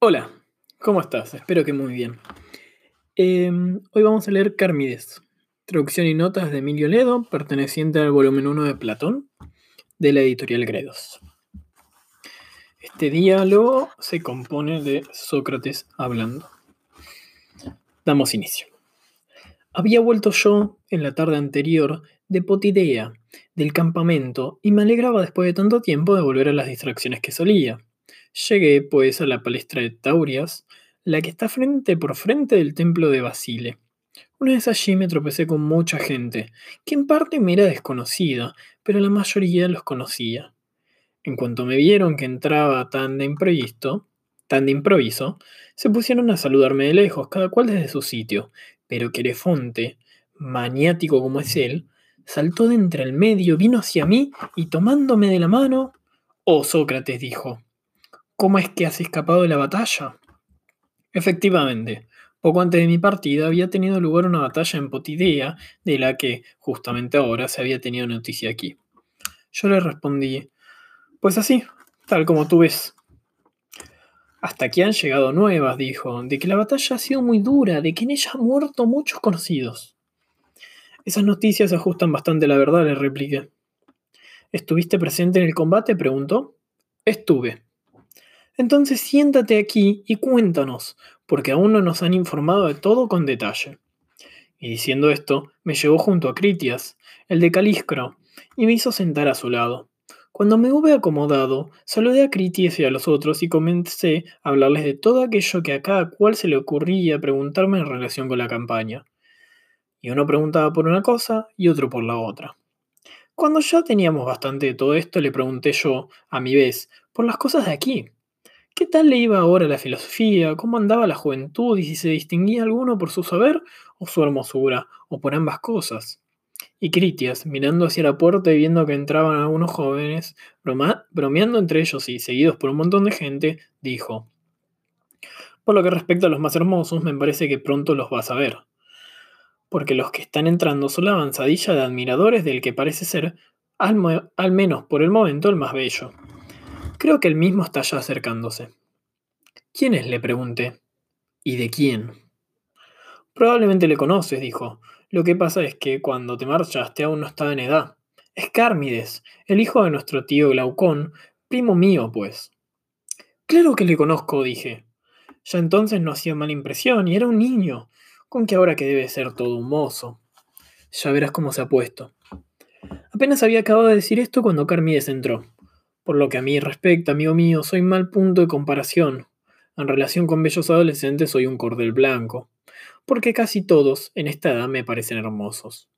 Hola, ¿cómo estás? Espero que muy bien. Em, hoy vamos a leer Carmides, traducción y notas de Emilio Ledo, perteneciente al volumen 1 de Platón, de la editorial Gredos. Este diálogo se compone de Sócrates hablando. Damos inicio. Había vuelto yo en la tarde anterior de Potidea, del campamento, y me alegraba después de tanto tiempo de volver a las distracciones que solía. Llegué, pues, a la palestra de Taurias, la que está frente por frente del templo de Basile. Una vez allí me tropecé con mucha gente, que en parte me era desconocida, pero la mayoría los conocía. En cuanto me vieron que entraba tan de imprevisto, tan de improviso, se pusieron a saludarme de lejos, cada cual desde su sitio, pero Querefonte, maniático como es él, saltó de entre el medio, vino hacia mí y tomándome de la mano, Oh Sócrates, dijo, ¿Cómo es que has escapado de la batalla? Efectivamente, poco antes de mi partida había tenido lugar una batalla en Potidea, de la que, justamente ahora, se había tenido noticia aquí. Yo le respondí, pues así, tal como tú ves. Hasta aquí han llegado nuevas, dijo, de que la batalla ha sido muy dura, de que en ella han muerto muchos conocidos. Esas noticias ajustan bastante la verdad, le repliqué. ¿Estuviste presente en el combate? preguntó. Estuve. Entonces siéntate aquí y cuéntanos, porque aún no nos han informado de todo con detalle. Y diciendo esto, me llevó junto a Critias, el de Caliscro, y me hizo sentar a su lado. Cuando me hube acomodado, saludé a Critias y a los otros y comencé a hablarles de todo aquello que a cada cual se le ocurría preguntarme en relación con la campaña. Y uno preguntaba por una cosa y otro por la otra. Cuando ya teníamos bastante de todo esto, le pregunté yo, a mi vez, por las cosas de aquí, ¿Qué tal le iba ahora la filosofía? ¿Cómo andaba la juventud? ¿Y si se distinguía alguno por su saber o su hermosura? ¿O por ambas cosas? Y Critias, mirando hacia la puerta y viendo que entraban algunos jóvenes, bromeando entre ellos y seguidos por un montón de gente, dijo, Por lo que respecta a los más hermosos, me parece que pronto los vas a ver. Porque los que están entrando son la avanzadilla de admiradores del que parece ser, al, al menos por el momento, el más bello. Creo que el mismo está ya acercándose. ¿Quién es? le pregunté. ¿Y de quién? Probablemente le conoces, dijo. Lo que pasa es que cuando te marchaste aún no estaba en edad. Es Cármides, el hijo de nuestro tío Glaucón, primo mío, pues. Claro que le conozco, dije. Ya entonces no hacía mala impresión y era un niño, con que ahora que debe ser todo un mozo. Ya verás cómo se ha puesto. Apenas había acabado de decir esto cuando Cármides entró. Por lo que a mí respecta, amigo mío, soy mal punto de comparación. En relación con bellos adolescentes soy un cordel blanco, porque casi todos en esta edad me parecen hermosos.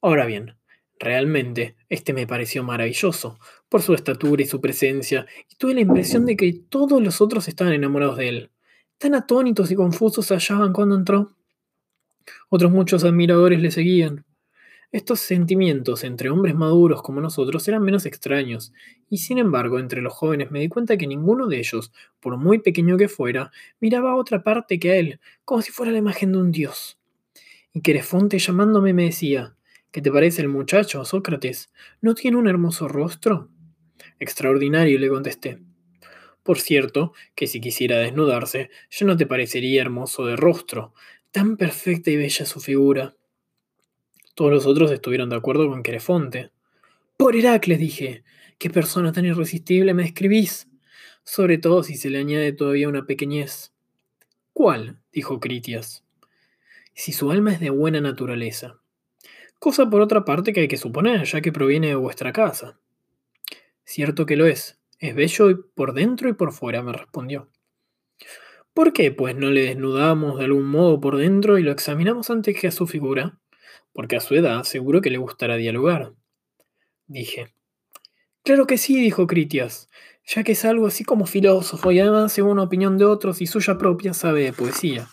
Ahora bien, realmente este me pareció maravilloso, por su estatura y su presencia, y tuve la impresión de que todos los otros estaban enamorados de él. Tan atónitos y confusos se hallaban cuando entró. Otros muchos admiradores le seguían. Estos sentimientos entre hombres maduros como nosotros eran menos extraños, y sin embargo entre los jóvenes me di cuenta que ninguno de ellos, por muy pequeño que fuera, miraba a otra parte que a él, como si fuera la imagen de un dios. Y Querefonte llamándome me decía, ¿qué te parece el muchacho, Sócrates? ¿No tiene un hermoso rostro? Extraordinario, le contesté. Por cierto, que si quisiera desnudarse, yo no te parecería hermoso de rostro, tan perfecta y bella su figura. Todos los otros estuvieron de acuerdo con Querefonte. Por Heracles, dije, qué persona tan irresistible me escribís, sobre todo si se le añade todavía una pequeñez. ¿Cuál? dijo Critias. Si su alma es de buena naturaleza. Cosa por otra parte que hay que suponer, ya que proviene de vuestra casa. Cierto que lo es. Es bello por dentro y por fuera, me respondió. ¿Por qué, pues, no le desnudamos de algún modo por dentro y lo examinamos antes que a su figura? Porque a su edad seguro que le gustará dialogar. Dije. Claro que sí, dijo Critias, ya que es algo así como filósofo y además según opinión de otros y suya propia sabe de poesía.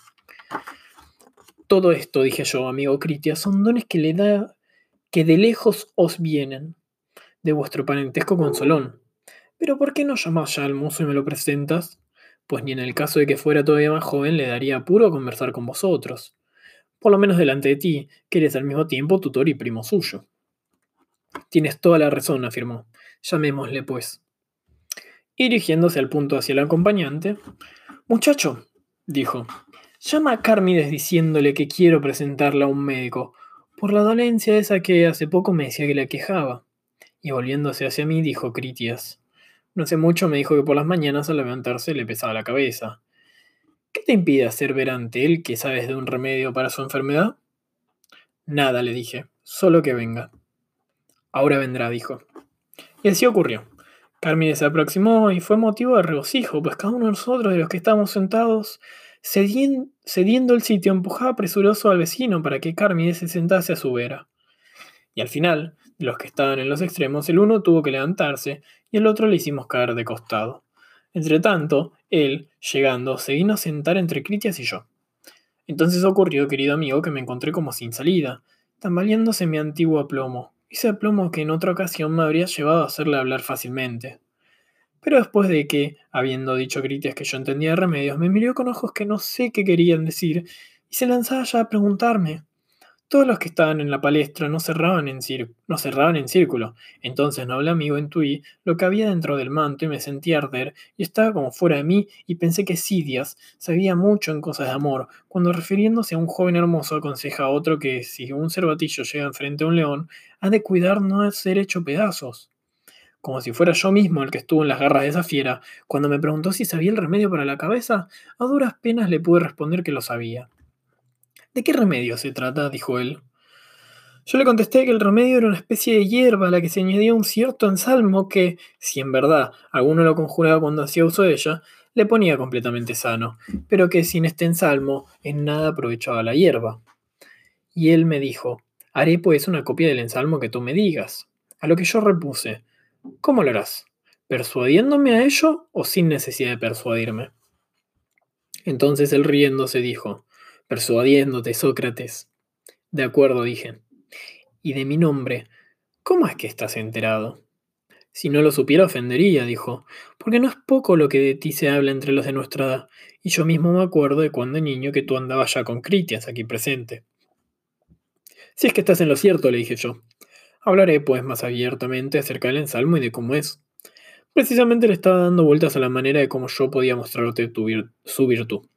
Todo esto, dije yo, amigo Critias, son dones que le da que de lejos os vienen, de vuestro parentesco con Solón. Pero ¿por qué no llamás ya al mozo y me lo presentas? Pues ni en el caso de que fuera todavía más joven le daría apuro conversar con vosotros por lo menos delante de ti, que eres al mismo tiempo tutor y primo suyo. Tienes toda la razón, afirmó. Llamémosle, pues. Y dirigiéndose al punto hacia el acompañante, Muchacho, dijo, llama a Cármides diciéndole que quiero presentarla a un médico, por la dolencia esa que hace poco me decía que le quejaba. Y volviéndose hacia mí, dijo Critias, no hace mucho me dijo que por las mañanas al levantarse le pesaba la cabeza. ¿Qué te impide hacer ver ante él que sabes de un remedio para su enfermedad? Nada, le dije, solo que venga. Ahora vendrá, dijo. Y así ocurrió. Carmine se aproximó y fue motivo de regocijo, pues cada uno de nosotros, de los que estábamos sentados, cediendo el sitio, empujaba presuroso al vecino para que Carmine se sentase a su vera. Y al final, de los que estaban en los extremos, el uno tuvo que levantarse y el otro le hicimos caer de costado. Entretanto, él, llegando, se vino a sentar entre Critias y yo. Entonces ocurrió, querido amigo, que me encontré como sin salida, tambaleándose mi antiguo aplomo, ese aplomo que en otra ocasión me habría llevado a hacerle hablar fácilmente. Pero después de que, habiendo dicho Critias que yo entendía remedios, me miró con ojos que no sé qué querían decir, y se lanzaba ya a preguntarme. Todos los que estaban en la palestra no cerraban en, no cerraban en círculo. Entonces, noble amigo, intuí lo que había dentro del manto y me sentí arder y estaba como fuera de mí y pensé que Sidias sabía mucho en cosas de amor, cuando refiriéndose a un joven hermoso aconseja a otro que si un cervatillo llega enfrente a un león, ha de cuidar no ser hecho pedazos. Como si fuera yo mismo el que estuvo en las garras de esa fiera, cuando me preguntó si sabía el remedio para la cabeza, a duras penas le pude responder que lo sabía. ¿De qué remedio se trata? dijo él. Yo le contesté que el remedio era una especie de hierba a la que se añadía un cierto ensalmo que, si en verdad alguno lo conjuraba cuando hacía uso de ella, le ponía completamente sano, pero que sin este ensalmo en nada aprovechaba la hierba. Y él me dijo, haré pues una copia del ensalmo que tú me digas. A lo que yo repuse, ¿cómo lo harás? ¿Persuadiéndome a ello o sin necesidad de persuadirme? Entonces él riéndose dijo, persuadiéndote, Sócrates. De acuerdo, dije. Y de mi nombre, ¿cómo es que estás enterado? Si no lo supiera ofendería, dijo, porque no es poco lo que de ti se habla entre los de nuestra edad, y yo mismo me acuerdo de cuando niño que tú andabas ya con Critias aquí presente. Si es que estás en lo cierto, le dije yo. Hablaré pues más abiertamente acerca del ensalmo y de cómo es. Precisamente le estaba dando vueltas a la manera de cómo yo podía mostrarte su virtud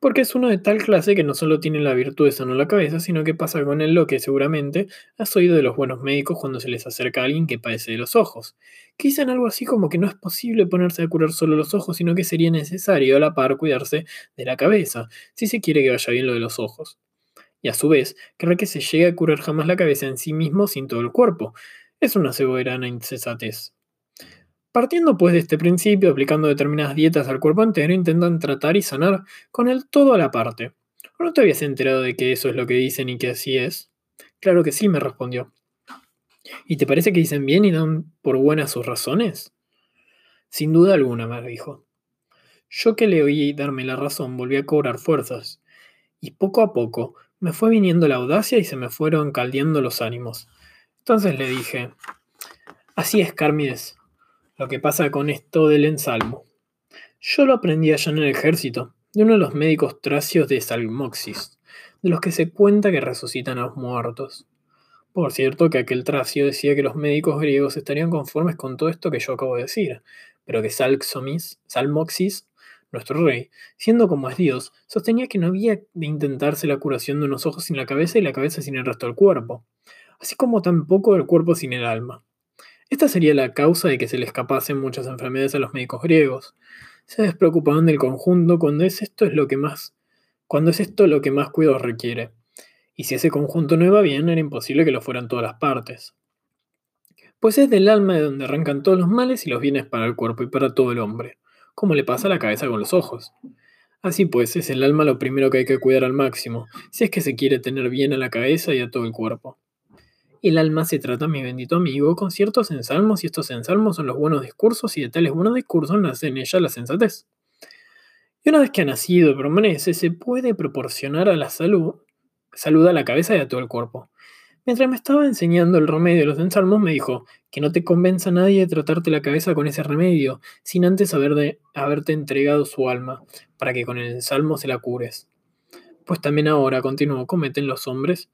porque es uno de tal clase que no solo tiene la virtud de sanar la cabeza, sino que pasa con él lo que seguramente has oído de los buenos médicos cuando se les acerca a alguien que padece de los ojos, que dicen algo así como que no es posible ponerse a curar solo los ojos, sino que sería necesario a la par cuidarse de la cabeza, si se quiere que vaya bien lo de los ojos. Y a su vez, cree que se llegue a curar jamás la cabeza en sí mismo sin todo el cuerpo. Es una soberana insensatez. Partiendo pues de este principio, aplicando determinadas dietas al cuerpo entero, intentan tratar y sanar con el todo a la parte. ¿No te habías enterado de que eso es lo que dicen y que así es? Claro que sí, me respondió. ¿Y te parece que dicen bien y dan por buenas sus razones? Sin duda alguna, me dijo. Yo que le oí darme la razón volví a cobrar fuerzas, y poco a poco me fue viniendo la audacia y se me fueron caldeando los ánimos. Entonces le dije, así es, Carmides, lo que pasa con esto del ensalmo. Yo lo aprendí allá en el ejército, de uno de los médicos tracios de Salmoxis, de los que se cuenta que resucitan a los muertos. Por cierto, que aquel tracio decía que los médicos griegos estarían conformes con todo esto que yo acabo de decir, pero que Salxomis, Salmoxis, nuestro rey, siendo como es Dios, sostenía que no había de intentarse la curación de unos ojos sin la cabeza y la cabeza sin el resto del cuerpo, así como tampoco el cuerpo sin el alma. Esta sería la causa de que se le escapasen muchas enfermedades a los médicos griegos. Se despreocupaban del conjunto cuando es esto es lo que más cuando es esto lo que más cuidados requiere. Y si ese conjunto no iba bien, era imposible que lo fueran todas las partes. Pues es del alma de donde arrancan todos los males y los bienes para el cuerpo y para todo el hombre, como le pasa a la cabeza con los ojos. Así pues, es el alma lo primero que hay que cuidar al máximo, si es que se quiere tener bien a la cabeza y a todo el cuerpo. El alma se trata, mi bendito amigo, con ciertos ensalmos y estos ensalmos son los buenos discursos y de tales buenos discursos nace en ella la sensatez. Y una vez que ha nacido y permanece, se puede proporcionar a la salud, salud a la cabeza y a todo el cuerpo. Mientras me estaba enseñando el remedio de los ensalmos, me dijo que no te convenza nadie de tratarte la cabeza con ese remedio, sin antes haber de, haberte entregado su alma, para que con el ensalmo se la cures. Pues también ahora, continuó, cometen los hombres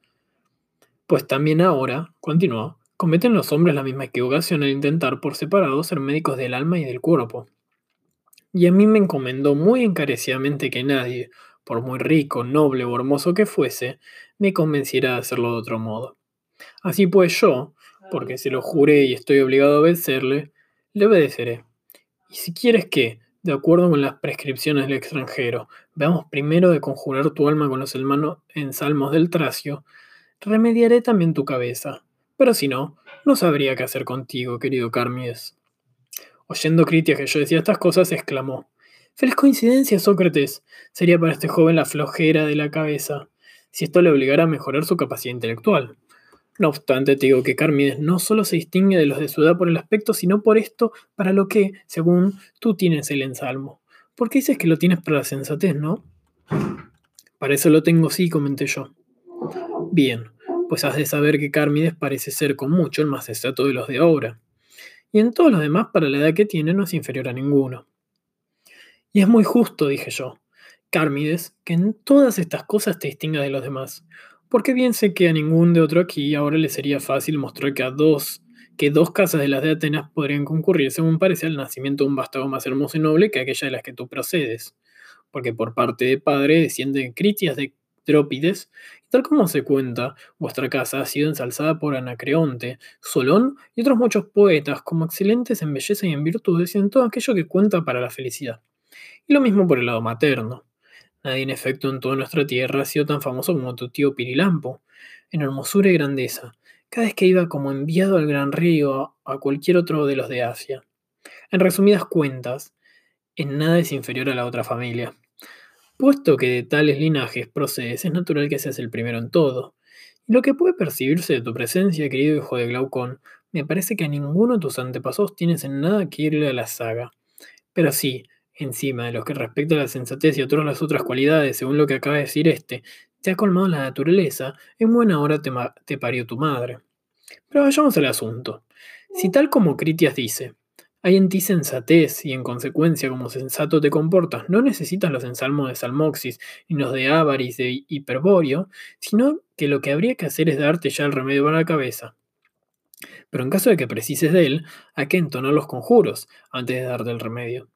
pues también ahora, continuó, cometen los hombres la misma equivocación al intentar por separado ser médicos del alma y del cuerpo. y a mí me encomendó muy encarecidamente que nadie, por muy rico, noble o hermoso que fuese, me convenciera de hacerlo de otro modo. Así pues yo, porque se lo juré y estoy obligado a obedecerle, le obedeceré. Y si quieres que, de acuerdo con las prescripciones del extranjero, veamos primero de conjurar tu alma con los hermanos en salmos del tracio, remediaré también tu cabeza. Pero si no, no sabría qué hacer contigo, querido Carmies. Oyendo Critias que yo decía estas cosas, exclamó: Feliz coincidencia, Sócrates. Sería para este joven la flojera de la cabeza, si esto le obligara a mejorar su capacidad intelectual. No obstante, te digo que Carmides no solo se distingue de los de su edad por el aspecto, sino por esto para lo que, según tú, tienes el ensalmo. ¿Por qué dices que lo tienes para la sensatez, no? Para eso lo tengo, sí, comenté yo. Bien, pues has de saber que Carmides parece ser con mucho el más sensato de los de ahora. Y en todos los demás, para la edad que tiene, no es inferior a ninguno. Y es muy justo, dije yo, Carmides, que en todas estas cosas te distinga de los demás, porque bien sé que a ningún de otro aquí ahora le sería fácil mostrar que a dos, que dos casas de las de Atenas podrían concurrir, según parece, al nacimiento de un vástago más hermoso y noble que aquella de las que tú procedes. Porque por parte de padre descienden Critias de Trópides, tal como se cuenta, vuestra casa ha sido ensalzada por Anacreonte, Solón y otros muchos poetas como excelentes en belleza y en virtudes y en todo aquello que cuenta para la felicidad. Y lo mismo por el lado materno. Nadie en efecto en toda nuestra tierra ha sido tan famoso como tu tío Pirilampo, en hermosura y grandeza, cada vez que iba como enviado al gran río a cualquier otro de los de Asia. En resumidas cuentas, en nada es inferior a la otra familia. Puesto que de tales linajes procedes, es natural que seas el primero en todo. Y lo que puede percibirse de tu presencia, querido hijo de Glaucón, me parece que a ninguno de tus antepasados tienes en nada que irle a la saga. Pero sí, Encima de lo que respecta a la sensatez y otras las otras cualidades, según lo que acaba de decir este, te ha colmado la naturaleza, en buena hora te, te parió tu madre. Pero vayamos al asunto. Si tal como Critias dice, hay en ti sensatez y en consecuencia como sensato te comportas, no necesitas los ensalmos de Salmoxis y los de Avaris de Hiperborio, sino que lo que habría que hacer es darte ya el remedio para la cabeza. Pero en caso de que precises de él, hay que entonar los conjuros antes de darte el remedio.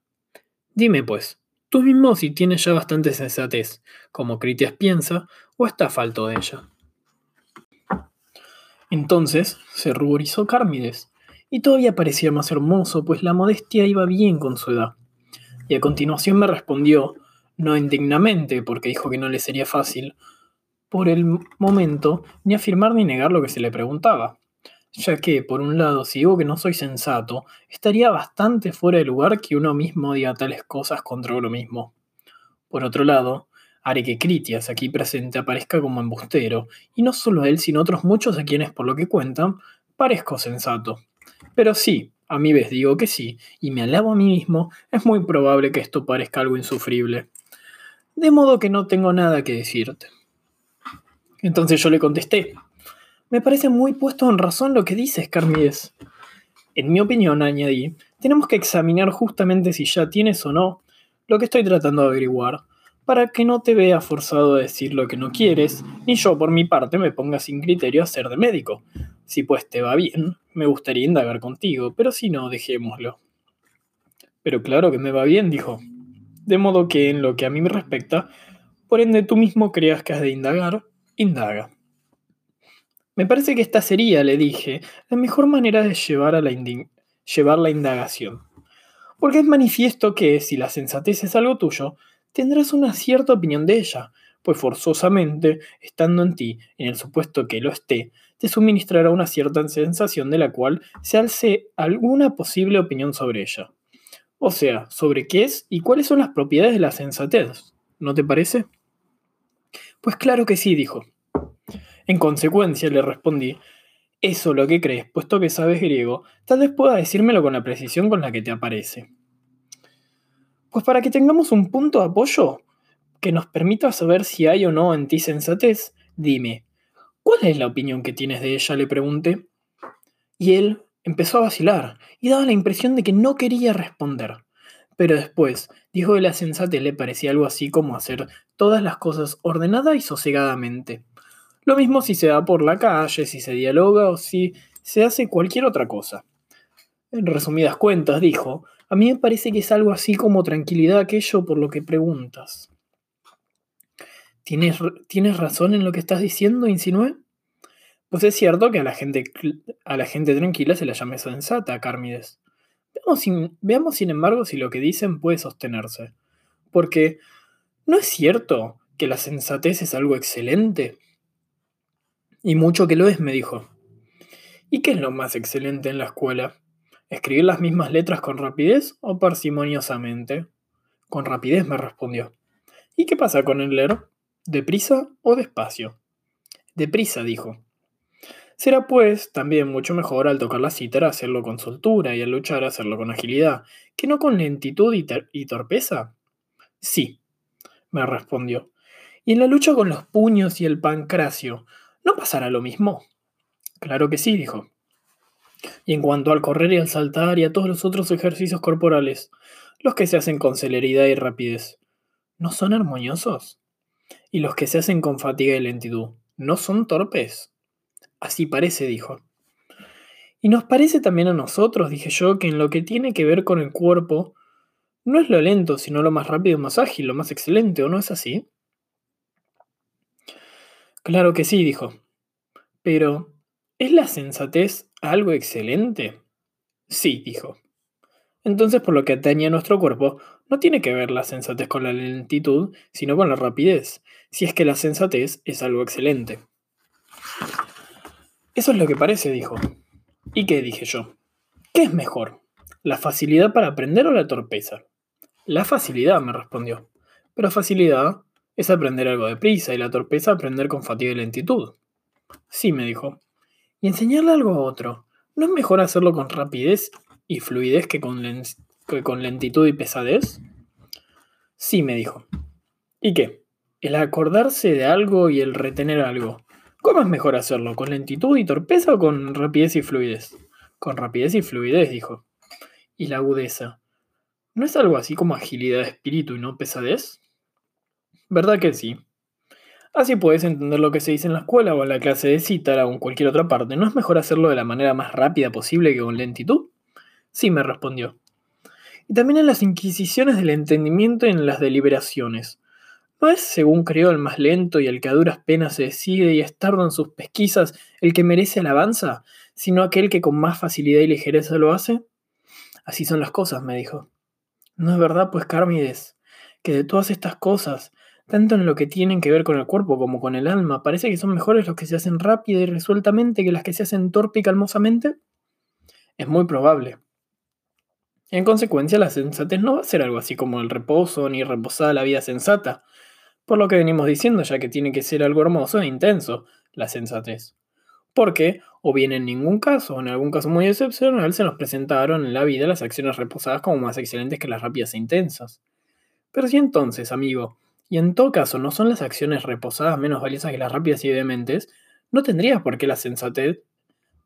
Dime pues, tú mismo si tienes ya bastante sensatez, como Critias piensa, o está falto de ella. Entonces se ruborizó Cármides, y todavía parecía más hermoso, pues la modestia iba bien con su edad. Y a continuación me respondió, no indignamente, porque dijo que no le sería fácil, por el momento, ni afirmar ni negar lo que se le preguntaba, ya que, por un lado, si digo que no soy sensato, estaría bastante fuera de lugar que uno mismo diga tales cosas contra uno mismo. Por otro lado, haré que Critias, aquí presente, aparezca como embustero, y no solo él, sino otros muchos a quienes, por lo que cuentan, parezco sensato. Pero sí, a mi vez digo que sí, y me alabo a mí mismo, es muy probable que esto parezca algo insufrible. De modo que no tengo nada que decirte. Entonces yo le contesté, me parece muy puesto en razón lo que dices, Carmides. En mi opinión, añadí, tenemos que examinar justamente si ya tienes o no lo que estoy tratando de averiguar, para que no te veas forzado a decir lo que no quieres, ni yo por mi parte me ponga sin criterio a ser de médico. Si pues te va bien, me gustaría indagar contigo, pero si no, dejémoslo. Pero claro que me va bien, dijo. De modo que en lo que a mí me respecta, por ende tú mismo creas que has de indagar, indaga. Me parece que esta sería, le dije, la mejor manera de llevar, llevar la indagación. Porque es manifiesto que, si la sensatez es algo tuyo, tendrás una cierta opinión de ella, pues forzosamente, estando en ti, en el supuesto que lo esté, te suministrará una cierta sensación de la cual se alce alguna posible opinión sobre ella. O sea, sobre qué es y cuáles son las propiedades de la sensatez. ¿No te parece? Pues claro que sí, dijo. En consecuencia, le respondí, eso lo que crees, puesto que sabes griego, tal vez pueda decírmelo con la precisión con la que te aparece. Pues para que tengamos un punto de apoyo que nos permita saber si hay o no en ti sensatez, dime, ¿cuál es la opinión que tienes de ella? le pregunté. Y él empezó a vacilar y daba la impresión de que no quería responder. Pero después dijo que la sensatez le parecía algo así como hacer todas las cosas ordenada y sosegadamente. Lo mismo si se va por la calle, si se dialoga o si se hace cualquier otra cosa. En resumidas cuentas, dijo, A mí me parece que es algo así como tranquilidad aquello por lo que preguntas. ¿Tienes, ¿Tienes razón en lo que estás diciendo? insinué. Pues es cierto que a la gente, a la gente tranquila se la llame sensata, Cármides. Veamos sin, veamos sin embargo si lo que dicen puede sostenerse. Porque, ¿no es cierto que la sensatez es algo excelente? Y mucho que lo es, me dijo. ¿Y qué es lo más excelente en la escuela? ¿Escribir las mismas letras con rapidez o parsimoniosamente? Con rapidez, me respondió. ¿Y qué pasa con el leer? ¿Deprisa o despacio? Deprisa, dijo. Será pues también mucho mejor al tocar la cítara hacerlo con soltura y al luchar hacerlo con agilidad, que no con lentitud y, y torpeza. Sí, me respondió. ¿Y en la lucha con los puños y el pancracio, no pasará lo mismo? Claro que sí, dijo. Y en cuanto al correr y al saltar y a todos los otros ejercicios corporales, los que se hacen con celeridad y rapidez, ¿no son armoniosos? Y los que se hacen con fatiga y lentitud, ¿no son torpes? Así parece, dijo. Y nos parece también a nosotros, dije yo, que en lo que tiene que ver con el cuerpo, no es lo lento, sino lo más rápido, más ágil, lo más excelente, ¿o no es así? Claro que sí, dijo. Pero, ¿es la sensatez algo excelente? Sí, dijo. Entonces, por lo que atañe a nuestro cuerpo, no tiene que ver la sensatez con la lentitud, sino con la rapidez, si es que la sensatez es algo excelente. Eso es lo que parece, dijo. ¿Y qué dije yo? ¿Qué es mejor? ¿La facilidad para aprender o la torpeza? La facilidad, me respondió. Pero facilidad es aprender algo deprisa y la torpeza aprender con fatiga y lentitud. Sí, me dijo. ¿Y enseñarle algo a otro? ¿No es mejor hacerlo con rapidez y fluidez que con, lentitud y pesadez? Sí, me dijo. ¿Y qué? El acordarse de algo y el retener algo. ¿Cómo es mejor hacerlo? ¿Con lentitud y torpeza o con rapidez y fluidez? Con rapidez y fluidez, dijo. ¿Y la agudeza? ¿No es algo así como agilidad de espíritu y no pesadez? ¿Verdad que sí? Así puedes entender lo que se dice en la escuela o en la clase de cítara o en cualquier otra parte. ¿No es mejor hacerlo de la manera más rápida posible que con lentitud? Sí, me respondió. Y también en las inquisiciones del entendimiento y en las deliberaciones. ¿No es, según creo, el más lento y el que a duras penas se decide y es tardo en sus pesquisas el que merece alabanza, sino aquel que con más facilidad y ligereza lo hace? Así son las cosas, me dijo. ¿No es verdad, pues, Cármides, que de todas estas cosas, tanto en lo que tienen que ver con el cuerpo como con el alma, parece que son mejores los que se hacen rápida y resueltamente que las que se hacen torpe y calmosamente? Es muy probable. En consecuencia, la sensatez no va a ser algo así como el reposo ni reposada la vida sensata, por lo que venimos diciendo, ya que tiene que ser algo hermoso e intenso, la sensatez. Porque, o bien en ningún caso, o en algún caso muy excepcional, se nos presentaron en la vida las acciones reposadas como más excelentes que las rápidas e intensas. Pero si entonces, amigo, y en todo caso no son las acciones reposadas menos valiosas que las rápidas y vehementes, no tendrías por qué la sensatez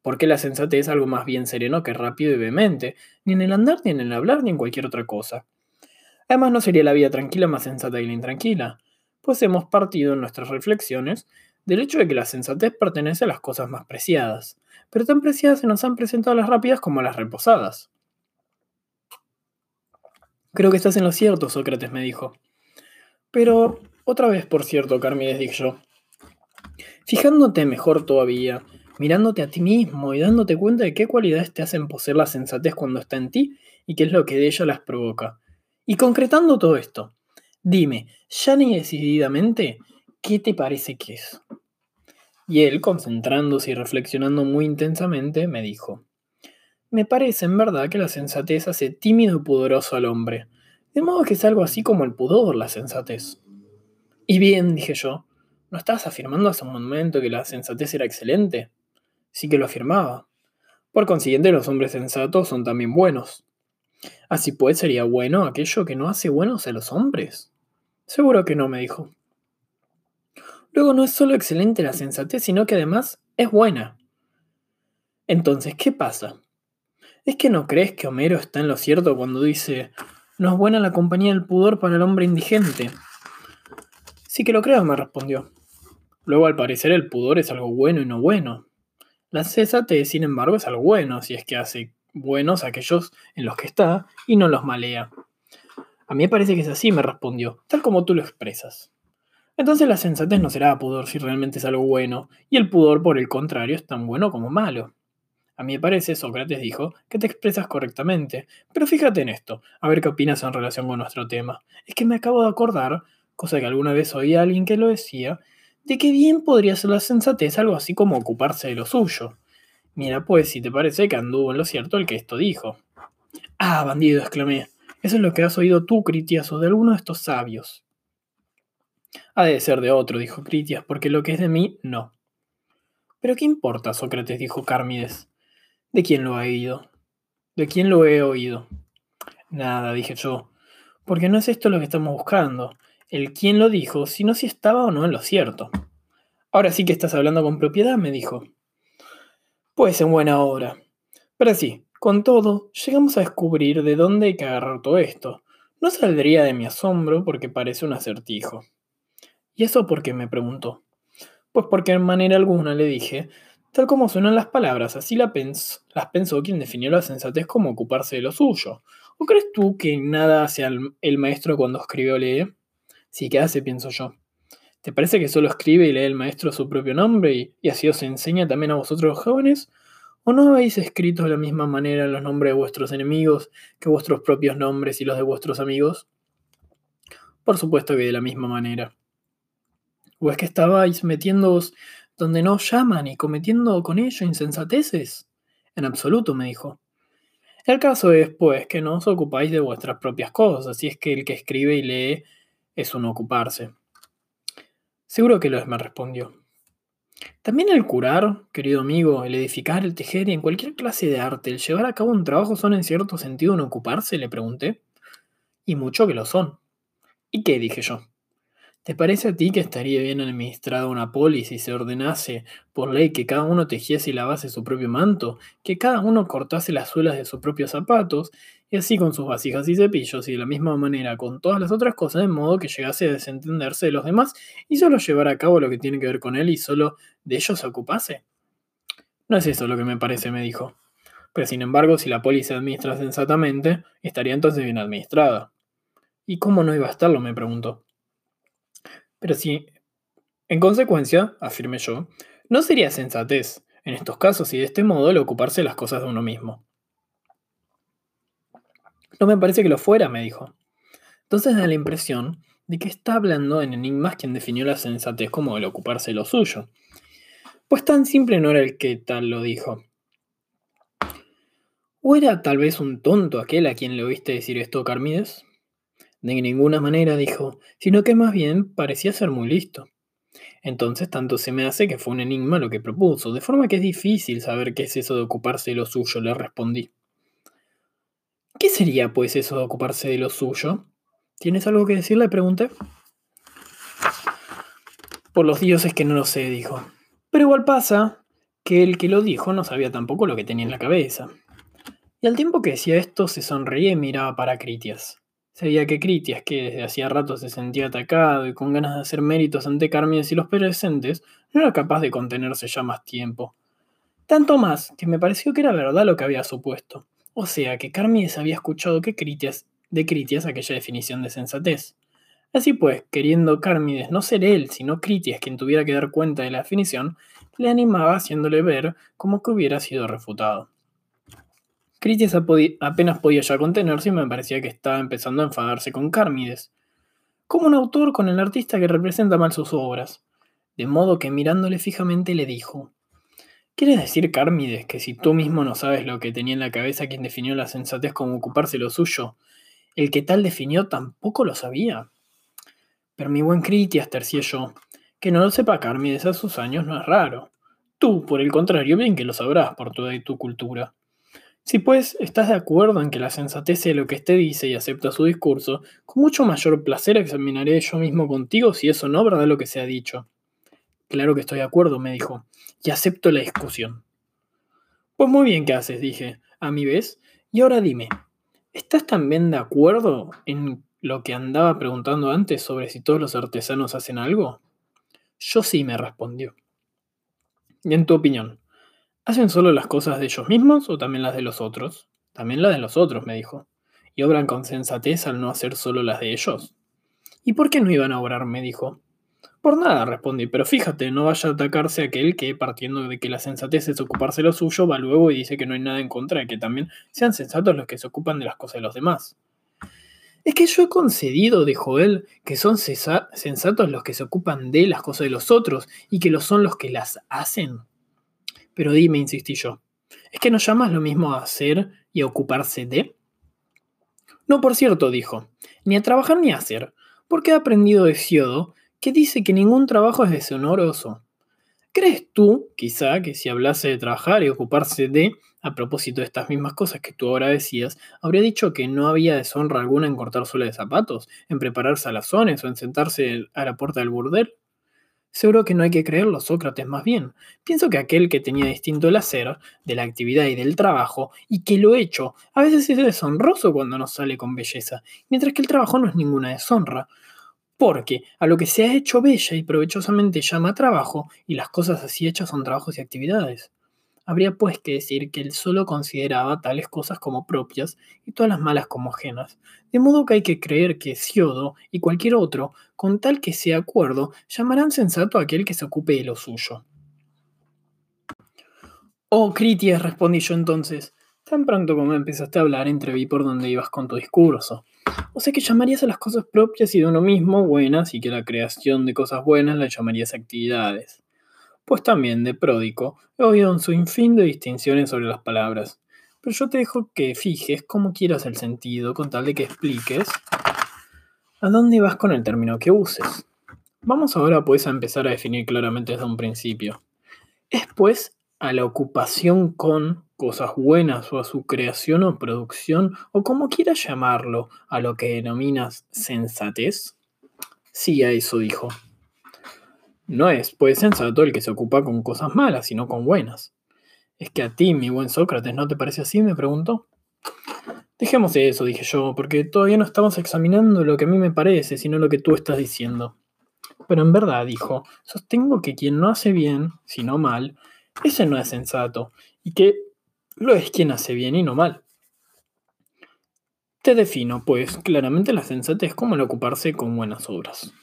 porque la sensatez es algo más bien sereno que rápido y vehemente, ni en el andar, ni en el hablar, ni en cualquier otra cosa. Además, no sería la vida tranquila más sensata y la intranquila, pues hemos partido en nuestras reflexiones del hecho de que la sensatez pertenece a las cosas más preciadas, pero tan preciadas se nos han presentado las rápidas como las reposadas. Creo que estás en lo cierto, Sócrates me dijo. Pero, otra vez, por cierto, Carmides dijo yo, fijándote mejor todavía mirándote a ti mismo y dándote cuenta de qué cualidades te hacen poseer la sensatez cuando está en ti y qué es lo que de ella las provoca. Y concretando todo esto, dime, ya ni decididamente, ¿qué te parece que es? Y él, concentrándose y reflexionando muy intensamente, me dijo, me parece en verdad que la sensatez hace tímido y pudoroso al hombre, de modo que es algo así como el pudor, la sensatez. Y bien, dije yo, ¿no estás afirmando hace un momento que la sensatez era excelente? Sí que lo afirmaba. Por consiguiente, los hombres sensatos son también buenos. Así pues, sería bueno aquello que no hace buenos a los hombres. Seguro que no, me dijo. Luego no es solo excelente la sensatez, sino que además es buena. Entonces, ¿qué pasa? ¿Es que no crees que Homero está en lo cierto cuando dice, no es buena la compañía del pudor para el hombre indigente? Sí que lo creo, me respondió. Luego, al parecer, el pudor es algo bueno y no bueno. La sensatez, sin embargo, es algo bueno si es que hace buenos aquellos en los que está y no los malea. A mí me parece que es así, me respondió, tal como tú lo expresas. Entonces la sensatez no será pudor si realmente es algo bueno, y el pudor, por el contrario, es tan bueno como malo. A mí me parece, Sócrates dijo, que te expresas correctamente, pero fíjate en esto, a ver qué opinas en relación con nuestro tema. Es que me acabo de acordar, cosa que alguna vez oí a alguien que lo decía, de que bien podría ser la sensatez algo así como ocuparse de lo suyo. Mira, pues, si te parece que anduvo en lo cierto el que esto dijo. Ah, bandido, exclamé. Eso es lo que has oído tú, Critias, o de alguno de estos sabios. Ha de ser de otro, dijo Critias, porque lo que es de mí, no. Pero ¿qué importa, Sócrates? dijo Cármides. ¿De quién lo ha oído? ¿De quién lo he oído? Nada, dije yo, porque no es esto lo que estamos buscando. El quién lo dijo, sino si estaba o no en lo cierto. Ahora sí que estás hablando con propiedad, me dijo. Pues en buena hora. Pero sí, con todo, llegamos a descubrir de dónde hay que agarrar todo esto. No saldría de mi asombro porque parece un acertijo. ¿Y eso por qué? me preguntó. Pues porque en manera alguna le dije Tal como suenan las palabras, así las pensó quien definió la sensatez como ocuparse de lo suyo. ¿O crees tú que nada hace el maestro cuando escribe o lee? Sí, ¿qué hace? pienso yo. ¿Te parece que solo escribe y lee el maestro su propio nombre y, así os enseña también a vosotros jóvenes? ¿O no habéis escrito de la misma manera los nombres de vuestros enemigos que vuestros propios nombres y los de vuestros amigos? Por supuesto que de la misma manera. ¿O es que estabais metiéndoos donde no llaman y cometiendo con ello insensateces? En absoluto, me dijo. El caso es, pues, que no os ocupáis de vuestras propias cosas, si es que el que escribe y lee es un ocuparse. Seguro que lo es, me respondió. También el curar, querido amigo, el edificar, el tejer y en cualquier clase de arte, el llevar a cabo un trabajo son en cierto sentido un ocuparse, le pregunté. Y mucho que lo son. ¿Y qué? dije yo. ¿Te parece a ti que estaría bien administrada una polis si se ordenase por ley que cada uno tejiese y lavase su propio manto, que cada uno cortase las suelas de sus propios zapatos, y así con sus vasijas y cepillos, y de la misma manera con todas las otras cosas, de modo que llegase a desentenderse de los demás y solo llevara a cabo lo que tiene que ver con él y solo de ellos se ocupase? No es eso lo que me parece, me dijo. Pero sin embargo, si la polis se administra sensatamente, estaría entonces bien administrada. ¿Y cómo no iba a estarlo? me preguntó. Pero si, en consecuencia, afirmé yo, no sería sensatez, en estos casos y de este modo, el ocuparse de las cosas de uno mismo. No me parece que lo fuera, me dijo. Entonces da la impresión de que está hablando en enigmas quien definió la sensatez como el ocuparse de lo suyo. Pues tan simple no era el que tal lo dijo. ¿O era tal vez un tonto aquel a quien le oíste decir esto, Carmides? De ninguna manera, dijo, sino que más bien parecía ser muy listo. Entonces tanto se me hace que fue un enigma lo que propuso, de forma que es difícil saber qué es eso de ocuparse de lo suyo, le respondí. ¿Qué sería, pues, eso de ocuparse de lo suyo? ¿Tienes algo que decir? Le pregunté. Por los dioses que no lo sé, dijo. Pero igual pasa que el que lo dijo no sabía tampoco lo que tenía en la cabeza. Y al tiempo que decía esto, se sonreía y miraba para Critias. Se veía que Critias, que desde hacía rato se sentía atacado y con ganas de hacer méritos ante Carmides y los presentes, no era capaz de contenerse ya más tiempo. Tanto más que me pareció que era verdad lo que había supuesto. O sea, que Carmides había escuchado que Critias, de Critias aquella definición de sensatez. Así pues, queriendo Carmides no ser él, sino Critias quien tuviera que dar cuenta de la definición, le animaba haciéndole ver como que hubiera sido refutado. Critias apenas podía ya contenerse y me parecía que estaba empezando a enfadarse con Cármides, como un autor con el artista que representa mal sus obras. De modo que mirándole fijamente le dijo, ¿Quieres decir, Cármides, que si tú mismo no sabes lo que tenía en la cabeza quien definió la sensatez como ocuparse lo suyo, el que tal definió tampoco lo sabía? Pero mi buen Critias, tercié yo, que no lo sepa Cármides a sus años no es raro. Tú, por el contrario, bien que lo sabrás por toda tu cultura. Si pues estás de acuerdo en que la sensatez sea lo que éste dice y acepta su discurso, con mucho mayor placer examinaré yo mismo contigo si eso no verdad lo que se ha dicho. Claro que estoy de acuerdo, me dijo, y acepto la discusión. Pues muy bien que haces, dije, a mi vez, y ahora dime, ¿estás también de acuerdo en lo que andaba preguntando antes sobre si todos los artesanos hacen algo? Yo sí, me respondió. Y en tu opinión, ¿Hacen solo las cosas de ellos mismos o también las de los otros? También las de los otros, me dijo. ¿Y obran con sensatez al no hacer solo las de ellos? ¿Y por qué no iban a obrar? me dijo. Por nada, respondí, pero fíjate, no vaya a atacarse aquel que, partiendo de que la sensatez es ocuparse lo suyo, va luego y dice que no hay nada en contra de que también sean sensatos los que se ocupan de las cosas de los demás. Es que yo he concedido, dijo él, que son sensatos los que se ocupan de las cosas de los otros y que lo son los que las hacen. Pero dime, insistí yo, ¿es que no llamas lo mismo a hacer y a ocuparse de? No, por cierto, dijo, ni a trabajar ni a hacer, porque he aprendido de Siodo que dice que ningún trabajo es deshonoroso. ¿Crees tú, quizá, que si hablase de trabajar y ocuparse de, a propósito de estas mismas cosas que tú ahora decías, habría dicho que no había deshonra alguna en cortar suela de zapatos, en preparar salazones o en sentarse a la puerta del burdel? Seguro que no hay que creerlo, Sócrates, más bien. Pienso que aquel que tenía distinto el hacer, de la actividad y del trabajo, y que lo hecho, a veces es deshonroso cuando no sale con belleza, mientras que el trabajo no es ninguna deshonra. Porque a lo que se ha hecho bella y provechosamente llama trabajo, y las cosas así hechas son trabajos y actividades. Habría pues que decir que él solo consideraba tales cosas como propias y todas las malas como ajenas, de modo que hay que creer que Siodo y cualquier otro, con tal que sea acuerdo, llamarán sensato a aquel que se ocupe de lo suyo. Oh, Critias, respondí yo entonces, tan pronto como empezaste a hablar entreví por dónde ibas con tu discurso. O sea que llamarías a las cosas propias y de uno mismo buenas y que la creación de cosas buenas las llamarías actividades pues también de pródico he oído un sinfín de distinciones sobre las palabras. Pero yo te dejo que fijes como quieras el sentido con tal de que expliques a dónde vas con el término que uses. Vamos ahora pues a empezar a definir claramente desde un principio. Es pues a la ocupación con cosas buenas o a su creación o producción o como quieras llamarlo, a lo que denominas sensatez. Sí, a eso dijo. No es, pues, sensato el que se ocupa con cosas malas, sino con buenas. ¿Es que a ti, mi buen Sócrates, no te parece así? me preguntó. Dejemos eso, dije yo, porque todavía no estamos examinando lo que a mí me parece, sino lo que tú estás diciendo. Pero en verdad, dijo, sostengo que quien no hace bien, sino mal, ese no es sensato, y que lo es quien hace bien y no mal. Te defino, pues, claramente la sensatez como el ocuparse con buenas obras.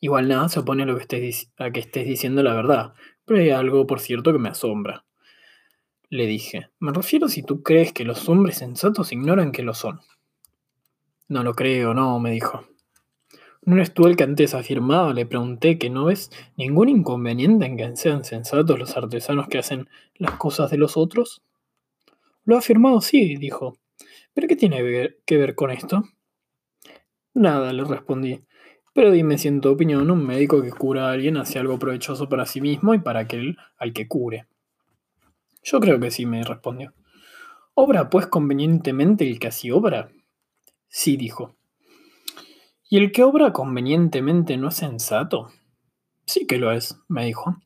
Igual nada se opone a, lo que estés, que estés diciendo la verdad, pero hay algo, por cierto, que me asombra. Le dije, me refiero si tú crees que los hombres sensatos ignoran que lo son. No lo creo, no, me dijo. ¿No eres tú el que antes afirmaba? Le pregunté que no ves ningún inconveniente en que sean sensatos los artesanos que hacen las cosas de los otros. Lo ha afirmado, sí, dijo. ¿Pero qué tiene que ver con esto? Nada, le respondí. Pero dime si en tu opinión un médico que cura a alguien hace algo provechoso para sí mismo y para aquel al que cure. Yo creo que sí, me respondió. ¿Obra pues convenientemente el que así obra? Sí, dijo. ¿Y el que obra convenientemente no es sensato? Sí que lo es, me dijo.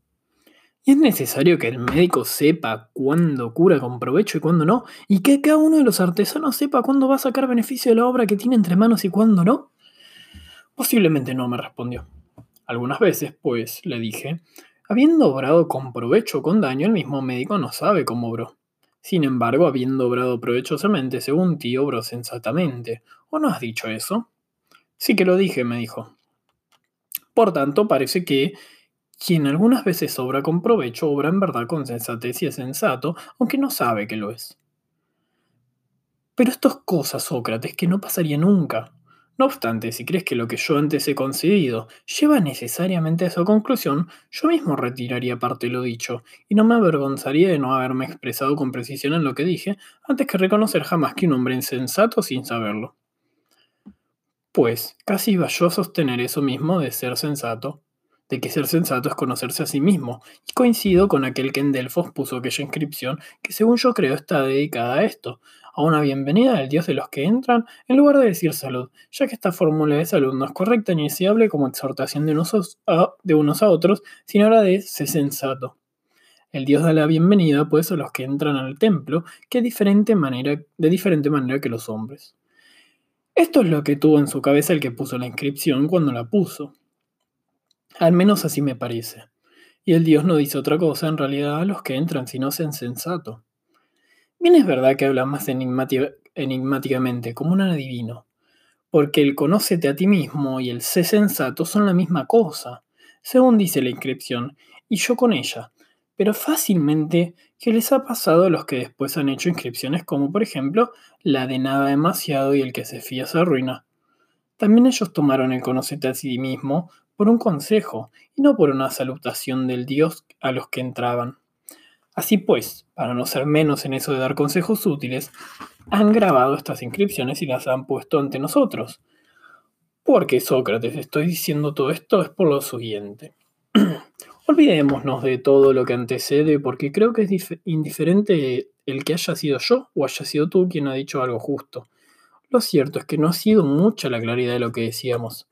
¿Y es necesario que el médico sepa cuándo cura con provecho y cuándo no? ¿Y que cada uno de los artesanos sepa cuándo va a sacar beneficio de la obra que tiene entre manos y cuándo no? Posiblemente no me respondió. Algunas veces, pues, le dije, habiendo obrado con provecho o con daño, el mismo médico no sabe cómo obró. Sin embargo, habiendo obrado provechosamente, según ti, obró sensatamente. ¿O no has dicho eso? Sí que lo dije, me dijo. Por tanto, parece que quien algunas veces obra con provecho, obra en verdad con sensatez y es sensato, aunque no sabe que lo es. Pero estas cosas, Sócrates, que no pasaría nunca. No obstante, si crees que lo que yo antes he concedido lleva necesariamente a esa conclusión, yo mismo retiraría parte de lo dicho, y no me avergonzaría de no haberme expresado con precisión en lo que dije, antes que reconocer jamás que un hombre insensato sin saberlo. Pues, casi iba yo a sostener eso mismo de ser sensato, de que ser sensato es conocerse a sí mismo, y coincido con aquel que en Delfos puso aquella inscripción que según yo creo está dedicada a esto, a una bienvenida del Dios de los que entran, en lugar de decir salud, ya que esta fórmula de salud no es correcta ni deseable como exhortación de unos a, de unos a otros, sino ahora de ser sensato. El Dios da la bienvenida, pues, a los que entran al templo, que de diferente manera que los hombres. Esto es lo que tuvo en su cabeza el que puso la inscripción cuando la puso. Al menos así me parece. Y el Dios no dice otra cosa en realidad a los que entran si no sean sensato. Bien es verdad que habla más enigmáticamente, como un adivino, porque el conócete a ti mismo y el sé sensato son la misma cosa, según dice la inscripción, y yo con ella, pero fácilmente que les ha pasado a los que después han hecho inscripciones como por ejemplo la de nada demasiado y el que se fía se arruina. También ellos tomaron el conocerte a sí mismo por un consejo y no por una salutación del Dios a los que entraban. Así pues, para no ser menos en eso de dar consejos útiles, han grabado estas inscripciones y las han puesto ante nosotros. Porque Sócrates, estoy diciendo todo esto es por lo siguiente. Olvidémonos de todo lo que antecede porque creo que es indiferente el que haya sido yo o haya sido tú quien ha dicho algo justo. Lo cierto es que no ha sido mucha la claridad de lo que decíamos.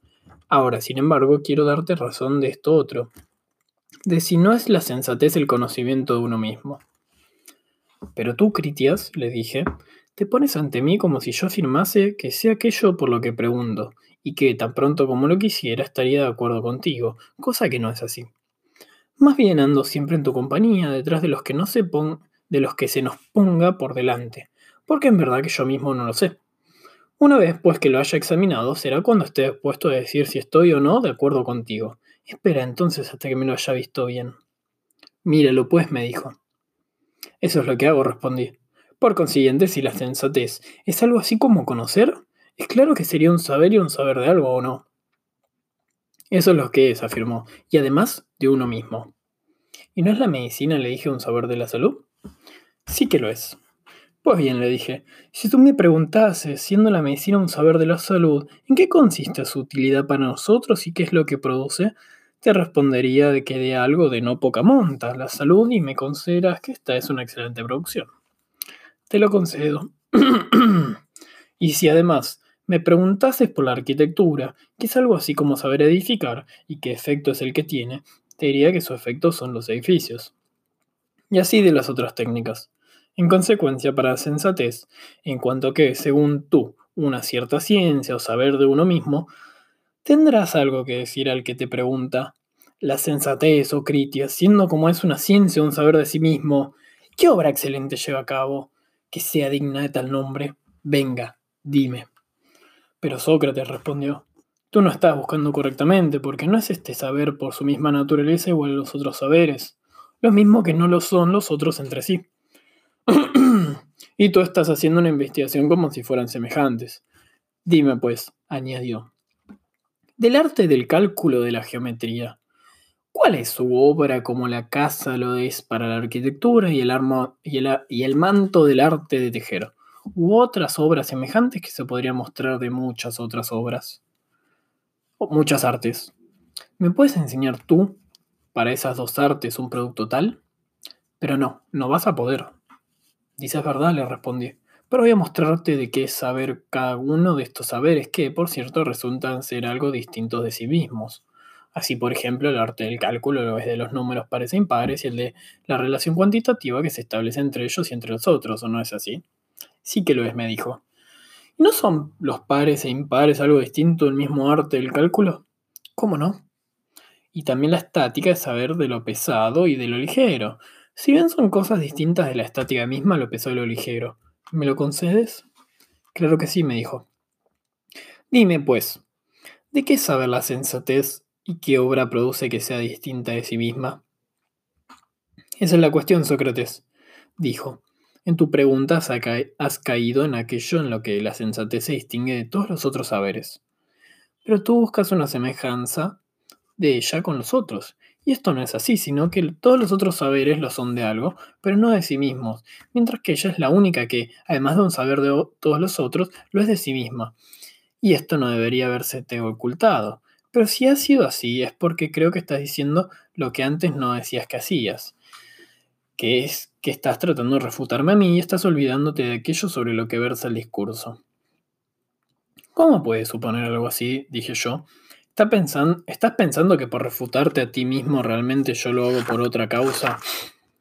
Ahora, sin embargo, quiero darte razón de esto otro, de si no es la sensatez el conocimiento de uno mismo. Pero tú, Critias, le dije, te pones ante mí como si yo afirmase que sé aquello por lo que pregunto, y que tan pronto como lo quisiera estaría de acuerdo contigo, cosa que no es así. Más bien ando siempre en tu compañía, detrás de los que no se pon de los que se nos ponga por delante, porque en verdad que yo mismo no lo sé. Una vez pues que lo haya examinado, será cuando esté dispuesto a decir si estoy o no de acuerdo contigo. Espera entonces hasta que me lo haya visto bien. Míralo pues, me dijo. Eso es lo que hago, respondí. Por consiguiente, si la sensatez es algo así como conocer, es claro que sería un saber y un saber de algo o no. Eso es lo que es, afirmó, y además de uno mismo. ¿Y no es la medicina, le dije, un saber de la salud? Sí que lo es. Pues bien, le dije, si tú me preguntases, siendo la medicina un saber de la salud, ¿en qué consiste su utilidad para nosotros y qué es lo que produce? Te respondería de que de algo de no poca monta, la salud, y me consideras que esta es una excelente producción. Te lo concedo. y si además me preguntases por la arquitectura, que es algo así como saber edificar y qué efecto es el que tiene, te diría que su efecto son los edificios. Y así de las otras técnicas. En consecuencia, para sensatez, en cuanto que, según tú, una cierta ciencia o saber de uno mismo, tendrás algo que decir al que te pregunta. La sensatez o critia, siendo como es una ciencia un saber de sí mismo, ¿qué obra excelente lleva a cabo que sea digna de tal nombre? Venga, dime. Pero Sócrates respondió, tú no estás buscando correctamente, porque no es este saber por su misma naturaleza igual a los otros saberes, lo mismo que no lo son los otros entre sí. y tú estás haciendo una investigación como si fueran semejantes. Dime, pues, añadió, del arte del cálculo de la geometría, ¿cuál es su obra como la casa lo es para la arquitectura y el, y el manto del arte de tejer? u otras obras semejantes que se podrían mostrar de muchas otras obras, o muchas artes. ¿Me puedes enseñar tú, para esas dos artes, un producto tal? Pero no, no vas a poder. Dices verdad, le respondí, pero voy a mostrarte de qué es saber cada uno de estos saberes que, por cierto, resultan ser algo distintos de sí mismos. Así, por ejemplo, el arte del cálculo lo es de los números pares e impares y el de la relación cuantitativa que se establece entre ellos y entre los otros, ¿o no es así? Sí que lo es, me dijo. ¿No son los pares e impares algo distinto del mismo arte del cálculo? ¿Cómo no? Y también la estática es saber de lo pesado y de lo ligero. Si bien son cosas distintas de la estática misma, lo y lo ligero. ¿Me lo concedes? Claro que sí, me dijo. Dime, pues, ¿de qué sabe la sensatez y qué obra produce que sea distinta de sí misma? Esa es la cuestión, Sócrates, dijo. En tu pregunta has caído en aquello en lo que la sensatez se distingue de todos los otros saberes. Pero tú buscas una semejanza de ella con los otros. Y esto no es así, sino que todos los otros saberes lo son de algo, pero no de sí mismos, mientras que ella es la única que, además de un saber de todos los otros, lo es de sí misma. Y esto no debería haberse ocultado. Pero si ha sido así, es porque creo que estás diciendo lo que antes no decías que hacías que es que estás tratando de refutarme a mí y estás olvidándote de aquello sobre lo que versa el discurso. ¿Cómo puedes suponer algo así? dije yo. ¿Estás pensando que por refutarte a ti mismo realmente yo lo hago por otra causa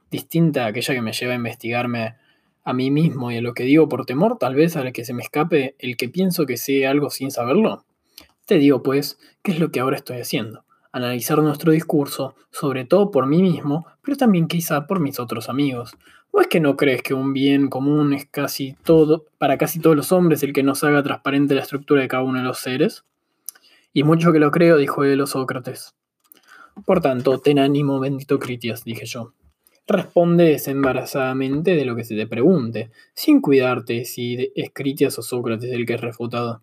distinta a aquella que me lleva a investigarme a mí mismo y a lo que digo por temor tal vez a que se me escape el que pienso que sé algo sin saberlo? Te digo pues, ¿qué es lo que ahora estoy haciendo? analizar nuestro discurso, sobre todo por mí mismo, pero también quizá por mis otros amigos. ¿O es que no crees que un bien común es casi todo, para casi todos los hombres, el que nos haga transparente la estructura de cada uno de los seres? Y mucho que lo creo, dijo él o Sócrates. Por tanto, ten ánimo, bendito Critias, dije yo. Responde desembarazadamente de lo que se te pregunte, sin cuidarte si es Critias o Sócrates el que es refutado.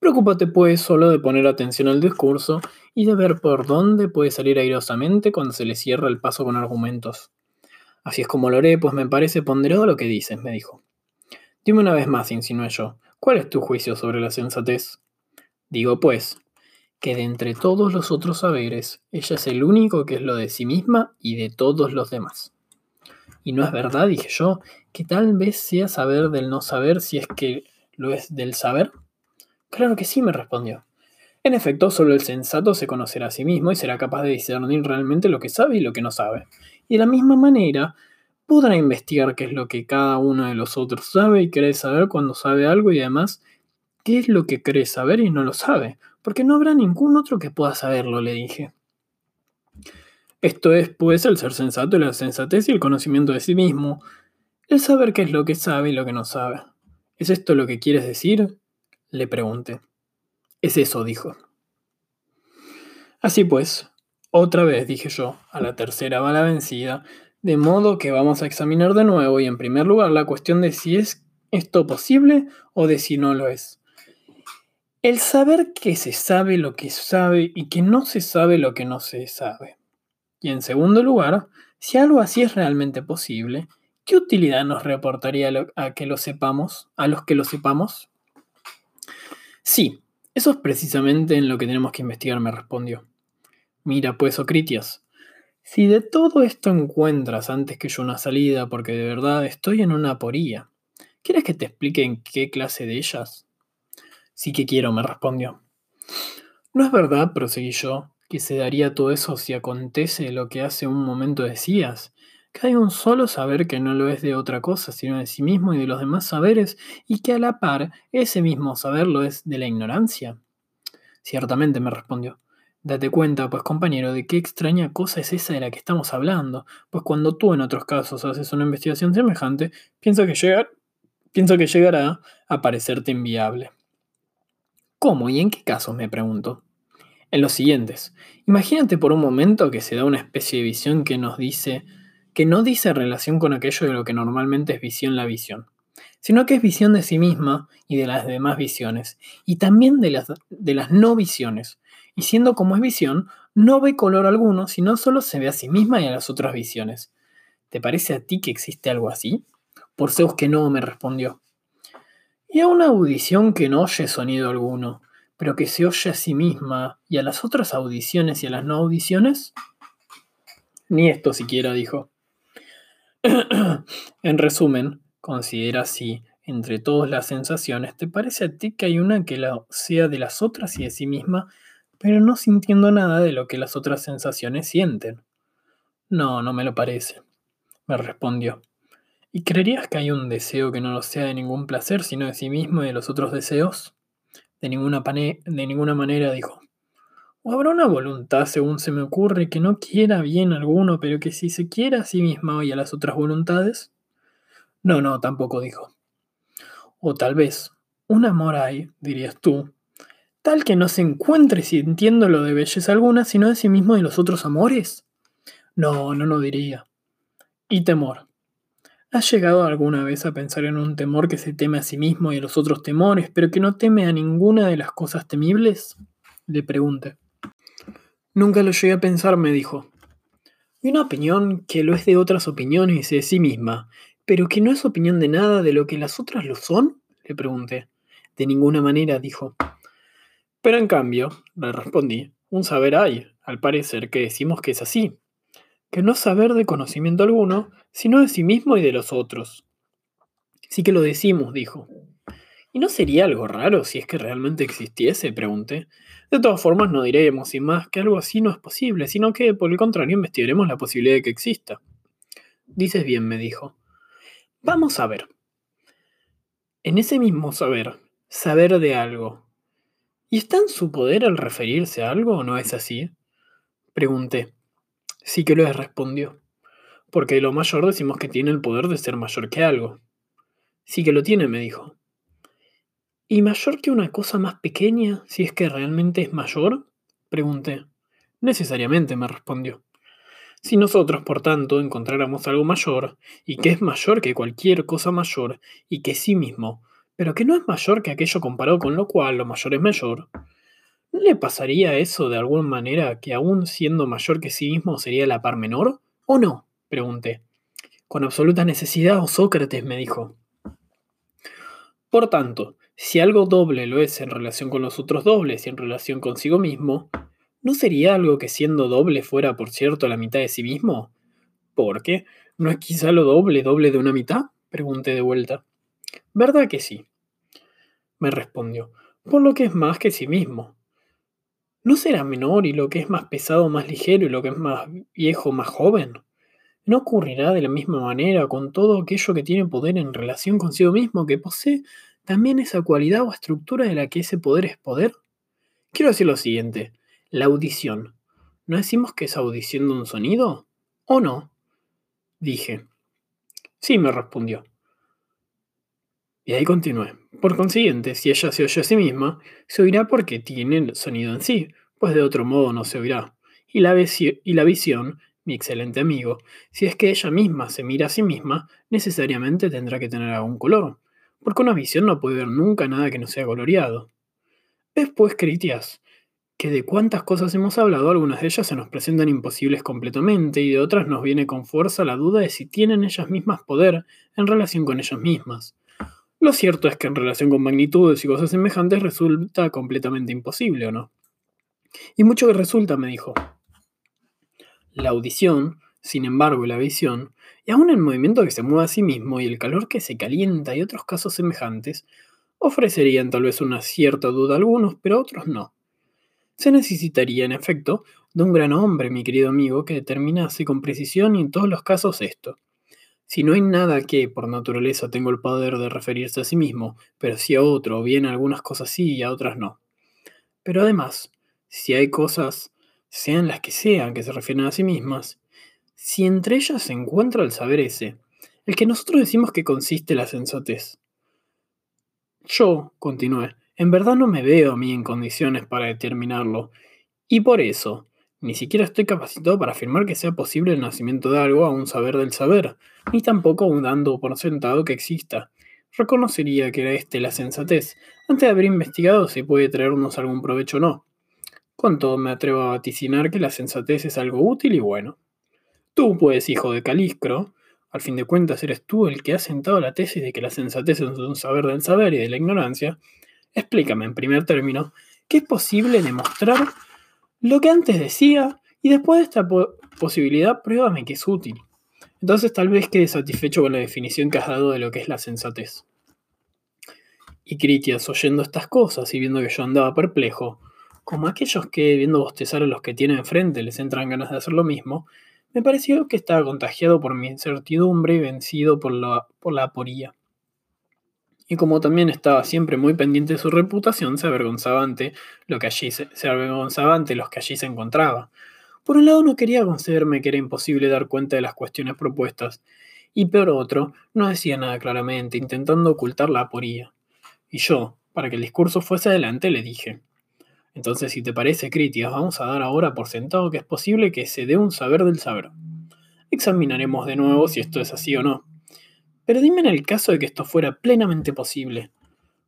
Preocúpate pues solo de poner atención al discurso y de ver por dónde puede salir airosamente cuando se le cierra el paso con argumentos. Así es como lo haré, pues me parece ponderado lo que dices, me dijo. Dime una vez más, insinué yo, ¿cuál es tu juicio sobre la sensatez? Digo pues, que de entre todos los otros saberes, ella es el único que es lo de sí misma y de todos los demás. Y no es verdad, dije yo, que tal vez sea saber del no saber si es que lo es del saber. Claro que sí, me respondió. En efecto, solo el sensato se conocerá a sí mismo y será capaz de discernir realmente lo que sabe y lo que no sabe. Y de la misma manera, podrá investigar qué es lo que cada uno de los otros sabe y cree saber cuando sabe algo y además qué es lo que cree saber y no lo sabe, porque no habrá ningún otro que pueda saberlo, le dije. Esto es, pues, el ser sensato, la sensatez y el conocimiento de sí mismo, el saber qué es lo que sabe y lo que no sabe. ¿Es esto lo que quieres decir? Le pregunté. Es eso, dijo. Así pues, otra vez dije yo, a la tercera bala vencida, de modo que vamos a examinar de nuevo y en primer lugar la cuestión de si es esto posible o de si no lo es. El saber que se sabe lo que sabe y que no se sabe lo que no se sabe. Y en segundo lugar, si algo así es realmente posible, ¿qué utilidad nos reportaría a que lo sepamos, a los que lo sepamos? Sí, eso es precisamente en lo que tenemos que investigar, me respondió. Mira, pues, Ocritias, si de todo esto encuentras antes que yo una salida, porque de verdad estoy en una aporía, ¿quieres que te explique en qué clase de ellas? Sí que quiero, me respondió. No es verdad, proseguí yo, que se daría todo eso si acontece lo que hace un momento decías, que hay un solo saber que no lo es de otra cosa, sino de sí mismo y de los demás saberes, y que a la par ese mismo saber lo es de la ignorancia. Ciertamente, me respondió. Date cuenta, pues compañero, de qué extraña cosa es esa de la que estamos hablando, pues cuando tú en otros casos haces una investigación semejante, pienso que, llegar, pienso que llegará a parecerte inviable. ¿Cómo y en qué casos? me pregunto en los siguientes. Imagínate por un momento que se da una especie de visión que nos dice que no dice relación con aquello de lo que normalmente es visión la visión, sino que es visión de sí misma y de las demás visiones, y también de las, de las no visiones. Y siendo como es visión, no ve color alguno, sino solo se ve a sí misma y a las otras visiones. ¿Te parece a ti que existe algo así? Por Zeus que no, me respondió. Y a una audición que no oye sonido alguno, pero que se oye a sí misma y a las otras audiciones y a las no audiciones? Ni esto siquiera dijo. en resumen, considera si, entre todas las sensaciones, te parece a ti que hay una que sea de las otras y de sí misma, pero no sintiendo nada de lo que las otras sensaciones sienten. No, no me lo parece, me respondió. ¿Y creerías que hay un deseo que no lo sea de ningún placer, sino de sí mismo y de los otros deseos? De ninguna, de ninguna manera, dijo. ¿O habrá una voluntad, según se me ocurre, que no quiera bien alguno, pero que si se quiera a sí misma y a las otras voluntades? No, no, tampoco dijo. O tal vez, un amor hay, dirías tú, tal que no se encuentre sintiendo lo de belleza alguna, sino de sí mismo y los otros amores. No, no, no diría. Y temor. ¿Has llegado alguna vez a pensar en un temor que se teme a sí mismo y a los otros temores, pero que no teme a ninguna de las cosas temibles? Le pregunté. Nunca lo llegué a pensar, me dijo. Y una opinión que lo es de otras opiniones y de sí misma, pero que no es opinión de nada de lo que las otras lo son? Le pregunté. De ninguna manera, dijo. Pero en cambio, le respondí, un saber hay, al parecer, que decimos que es así, que no saber de conocimiento alguno, sino de sí mismo y de los otros. Sí que lo decimos, dijo. ¿Y no sería algo raro si es que realmente existiese? pregunté. De todas formas, no diremos, sin más, que algo así no es posible, sino que, por el contrario, investigaremos la posibilidad de que exista. Dices bien, me dijo. Vamos a ver. En ese mismo saber, saber de algo, ¿Y está en su poder al referirse a algo o no es así? Pregunté. Sí que lo es, respondió. Porque lo mayor decimos que tiene el poder de ser mayor que algo. Sí que lo tiene, me dijo. ¿Y mayor que una cosa más pequeña, si es que realmente es mayor? Pregunté. Necesariamente, me respondió. Si nosotros, por tanto, encontráramos algo mayor, y que es mayor que cualquier cosa mayor, y que sí mismo, pero que no es mayor que aquello comparado con lo cual lo mayor es mayor, ¿no le pasaría eso de alguna manera que aún siendo mayor que sí mismo sería la par menor? ¿O no? pregunté. Con absoluta necesidad, oh Sócrates me dijo. Por tanto, si algo doble lo es en relación con los otros dobles y en relación consigo mismo, ¿No sería algo que siendo doble fuera, por cierto, la mitad de sí mismo? ¿Por qué? ¿No es quizá lo doble, doble de una mitad? Pregunté de vuelta. ¿Verdad que sí? Me respondió, por lo que es más que sí mismo. ¿No será menor y lo que es más pesado más ligero y lo que es más viejo más joven? ¿No ocurrirá de la misma manera con todo aquello que tiene poder en relación consigo mismo que posee también esa cualidad o estructura de la que ese poder es poder? Quiero decir lo siguiente, la audición. ¿No decimos que es audición de un sonido? ¿O no? Dije. Sí, me respondió. Y ahí continué. Por consiguiente, si ella se oye a sí misma, se oirá porque tiene el sonido en sí, pues de otro modo no se oirá. Y la, visión, mi excelente amigo, si es que ella misma se mira a sí misma, necesariamente tendrá que tener algún color, porque una visión no puede ver nunca nada que no sea coloreado. ¿Ves pues, Critias, que de cuántas cosas hemos hablado, algunas de ellas se nos presentan imposibles completamente y de otras nos viene con fuerza la duda de si tienen ellas mismas poder en relación con ellas mismas. Lo cierto es que en relación con magnitudes y cosas semejantes resulta completamente imposible, ¿o no? Y mucho que resulta, me dijo. La audición, sin embargo, la visión, y aún el movimiento que se mueve a sí mismo y el calor que se calienta y otros casos semejantes, ofrecerían tal vez una cierta duda a algunos, pero a otros no. Se necesitaría, en efecto, de un gran hombre, mi querido amigo, que determinase con precisión y en todos los casos esto. Si no hay nada que, por naturaleza, tenga el poder de referirse a sí mismo, pero si a otro, bien algunas cosas sí y a otras no. Pero además, si hay cosas, sean las que sean, que se refieren a sí mismas, si entre ellas se encuentra el saber ese, el que nosotros decimos que consiste la sensatez. Yo, continué, en verdad no me veo a mí en condiciones para determinarlo, y por eso, ni siquiera estoy capacitado para afirmar que sea posible el nacimiento de algo a un saber del saber, ni tampoco aún dando por sentado que exista. Reconocería que era este la sensatez, antes de haber investigado si puede traernos algún provecho o no. Con todo me atrevo a vaticinar que la sensatez es algo útil y bueno. Tú, pues, hijo de Caliscro, al fin de cuentas eres tú el que ha sentado la tesis de que la sensatez es un saber del saber y de la ignorancia, Explícame en primer término qué es posible demostrar lo que antes decía y después de esta posibilidad pruébame que es útil. Entonces tal vez quede satisfecho con la definición que has dado de lo que es la sensatez. Y Critias, oyendo estas cosas y viendo que yo andaba perplejo, como aquellos que viendo bostezar a los que tienen enfrente les entran ganas de hacer lo mismo, me pareció que estaba contagiado por mi incertidumbre y vencido por la, por la aporía y como también estaba siempre muy pendiente de su reputación, se avergonzaba ante, lo que allí se, avergonzaba ante los que allí se encontraba. Por un lado no quería concederme que era imposible dar cuenta de las cuestiones propuestas, y por otro, no decía nada claramente, intentando ocultar la aporía. Y yo, para que el discurso fuese adelante, le dije, entonces si te parece, Critias, vamos a dar ahora por sentado que es posible que se dé un saber del saber. Examinaremos de nuevo si esto es así o no. Pero dime en el caso de que esto fuera plenamente posible,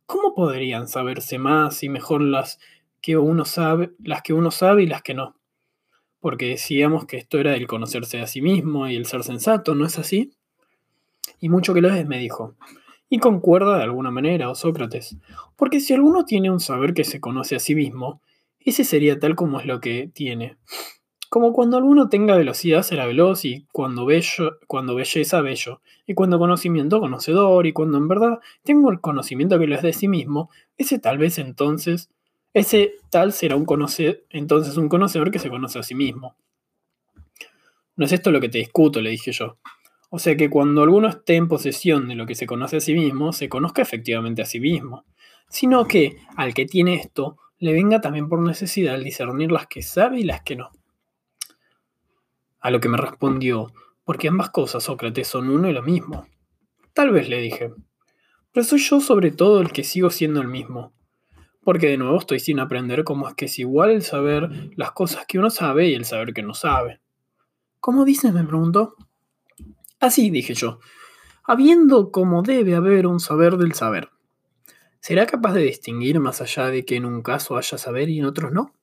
¿cómo podrían saberse más y mejor las que uno sabe, las que uno sabe y las que no? Porque decíamos que esto era el conocerse a sí mismo y el ser sensato, ¿no es así? Y mucho que lo es, me dijo. Y concuerda de alguna manera, oh Sócrates, porque si alguno tiene un saber que se conoce a sí mismo, ese sería tal como es lo que tiene. Como cuando alguno tenga velocidad será veloz y cuando, bello, cuando belleza bello, y cuando conocimiento conocedor, y cuando en verdad tengo el conocimiento que lo es de sí mismo, ese tal vez entonces, ese tal será un conocer, entonces un conocedor que se conoce a sí mismo. No es esto lo que te discuto, le dije yo. O sea que cuando alguno esté en posesión de lo que se conoce a sí mismo, se conozca efectivamente a sí mismo, sino que al que tiene esto le venga también por necesidad el discernir las que sabe y las que no. A lo que me respondió, porque ambas cosas, Sócrates, son uno y lo mismo. Tal vez le dije, pero soy yo sobre todo el que sigo siendo el mismo. Porque de nuevo estoy sin aprender cómo es que es igual el saber las cosas que uno sabe y el saber que no sabe. ¿Cómo dices? me preguntó. Así, dije yo, habiendo como debe haber un saber del saber. ¿Será capaz de distinguir más allá de que en un caso haya saber y en otros no?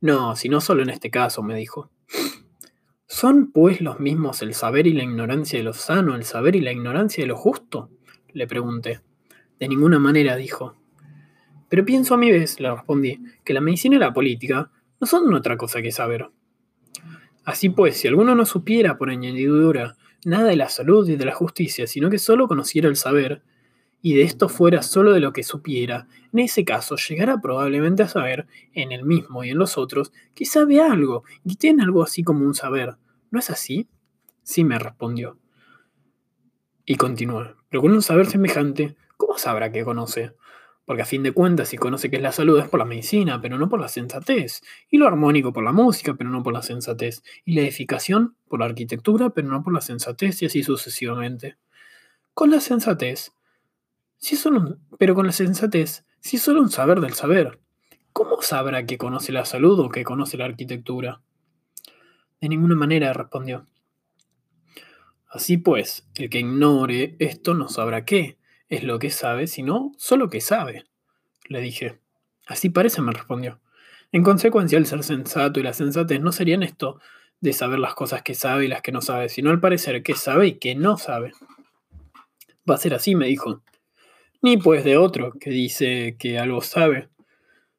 No, sino solo en este caso, me dijo. ¿Son pues los mismos el saber y la ignorancia de lo sano, el saber y la ignorancia de lo justo? Le pregunté. De ninguna manera, dijo. Pero pienso a mi vez, le respondí, que la medicina y la política no son otra cosa que saber. Así pues, si alguno no supiera por añadidura nada de la salud y de la justicia, sino que solo conociera el saber, y de esto fuera solo de lo que supiera, en ese caso llegará probablemente a saber, en el mismo y en los otros, que sabe algo y tiene algo así como un saber. ¿No es así? Sí, me respondió. Y continuó. Pero con un saber semejante, ¿cómo sabrá que conoce? Porque a fin de cuentas, si conoce que es la salud es por la medicina, pero no por la sensatez. Y lo armónico por la música, pero no por la sensatez. Y la edificación por la arquitectura, pero no por la sensatez, y así sucesivamente. Con la sensatez, si solo pero con la sensatez, si es solo un saber del saber. ¿Cómo sabrá que conoce la salud o que conoce la arquitectura? De ninguna manera, respondió. Así pues, el que ignore esto no sabrá qué es lo que sabe, sino solo que sabe, le dije. Así parece, me respondió. En consecuencia, el ser sensato y la sensatez no serían esto de saber las cosas que sabe y las que no sabe, sino al parecer que sabe y que no sabe. Va a ser así, me dijo. Ni pues de otro que dice que algo sabe.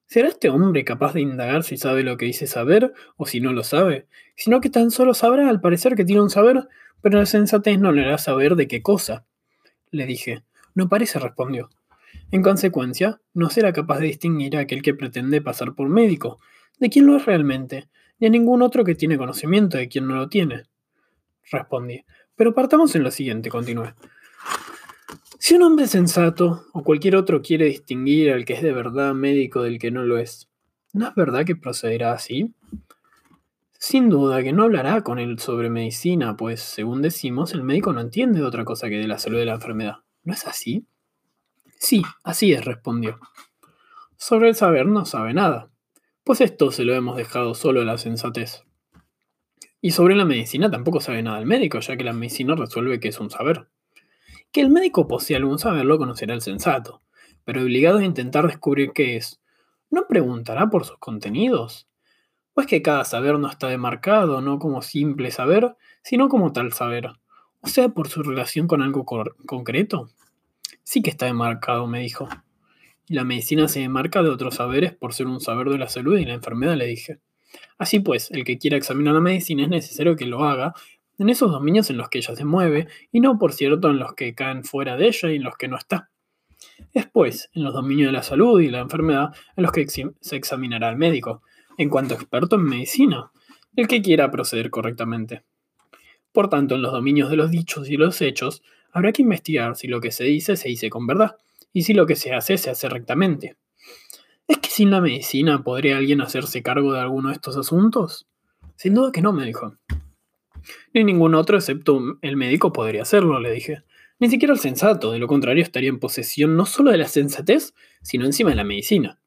¿Será este hombre capaz de indagar si sabe lo que dice saber o si no lo sabe? Sino que tan solo sabrá al parecer que tiene un saber pero la sensatez no le hará saber de qué cosa. Le dije. No parece, respondió. En consecuencia, no será capaz de distinguir a aquel que pretende pasar por médico, de quien lo es realmente, ni a ningún otro que tiene conocimiento de quien no lo tiene. Respondí. Pero partamos en lo siguiente, continué. Si un hombre sensato o cualquier otro quiere distinguir al que es de verdad médico del que no lo es, ¿no es verdad que procederá así? Sin duda que no hablará con él sobre medicina, pues, según decimos, el médico no entiende de otra cosa que de la salud de la enfermedad. ¿No es así? Sí, así es, respondió. Sobre el saber no sabe nada, pues esto se lo hemos dejado solo a la sensatez. Y sobre la medicina tampoco sabe nada el médico, ya que la medicina resuelve que es un saber. Que el médico posee algún saber lo conocerá el sensato, pero obligado a intentar descubrir qué es, ¿no preguntará por sus contenidos? Pues que cada saber no está demarcado, no como simple saber, sino como tal saber. O sea, por su relación con algo concreto. Sí que está demarcado, me dijo. Y la medicina se demarca de otros saberes por ser un saber de la salud y la enfermedad, le dije. Así pues, el que quiera examinar la medicina es necesario que lo haga en esos dominios en los que ella se mueve, y no, por cierto, en los que caen fuera de ella y en los que no está. Es pues en los dominios de la salud y la enfermedad en los que se examinará al médico, en cuanto experto en medicina, el que quiera proceder correctamente. Por tanto, en los dominios de los dichos y los hechos, habrá que investigar si lo que se dice se dice con verdad, y si lo que se hace se hace rectamente. ¿Es que sin la medicina podría alguien hacerse cargo de alguno de estos asuntos? Sin duda que no, me dijo. Ni ningún otro excepto el médico podría hacerlo, le dije. Ni siquiera el sensato, de lo contrario estaría en posesión no solo de la sensatez, sino encima de la medicina.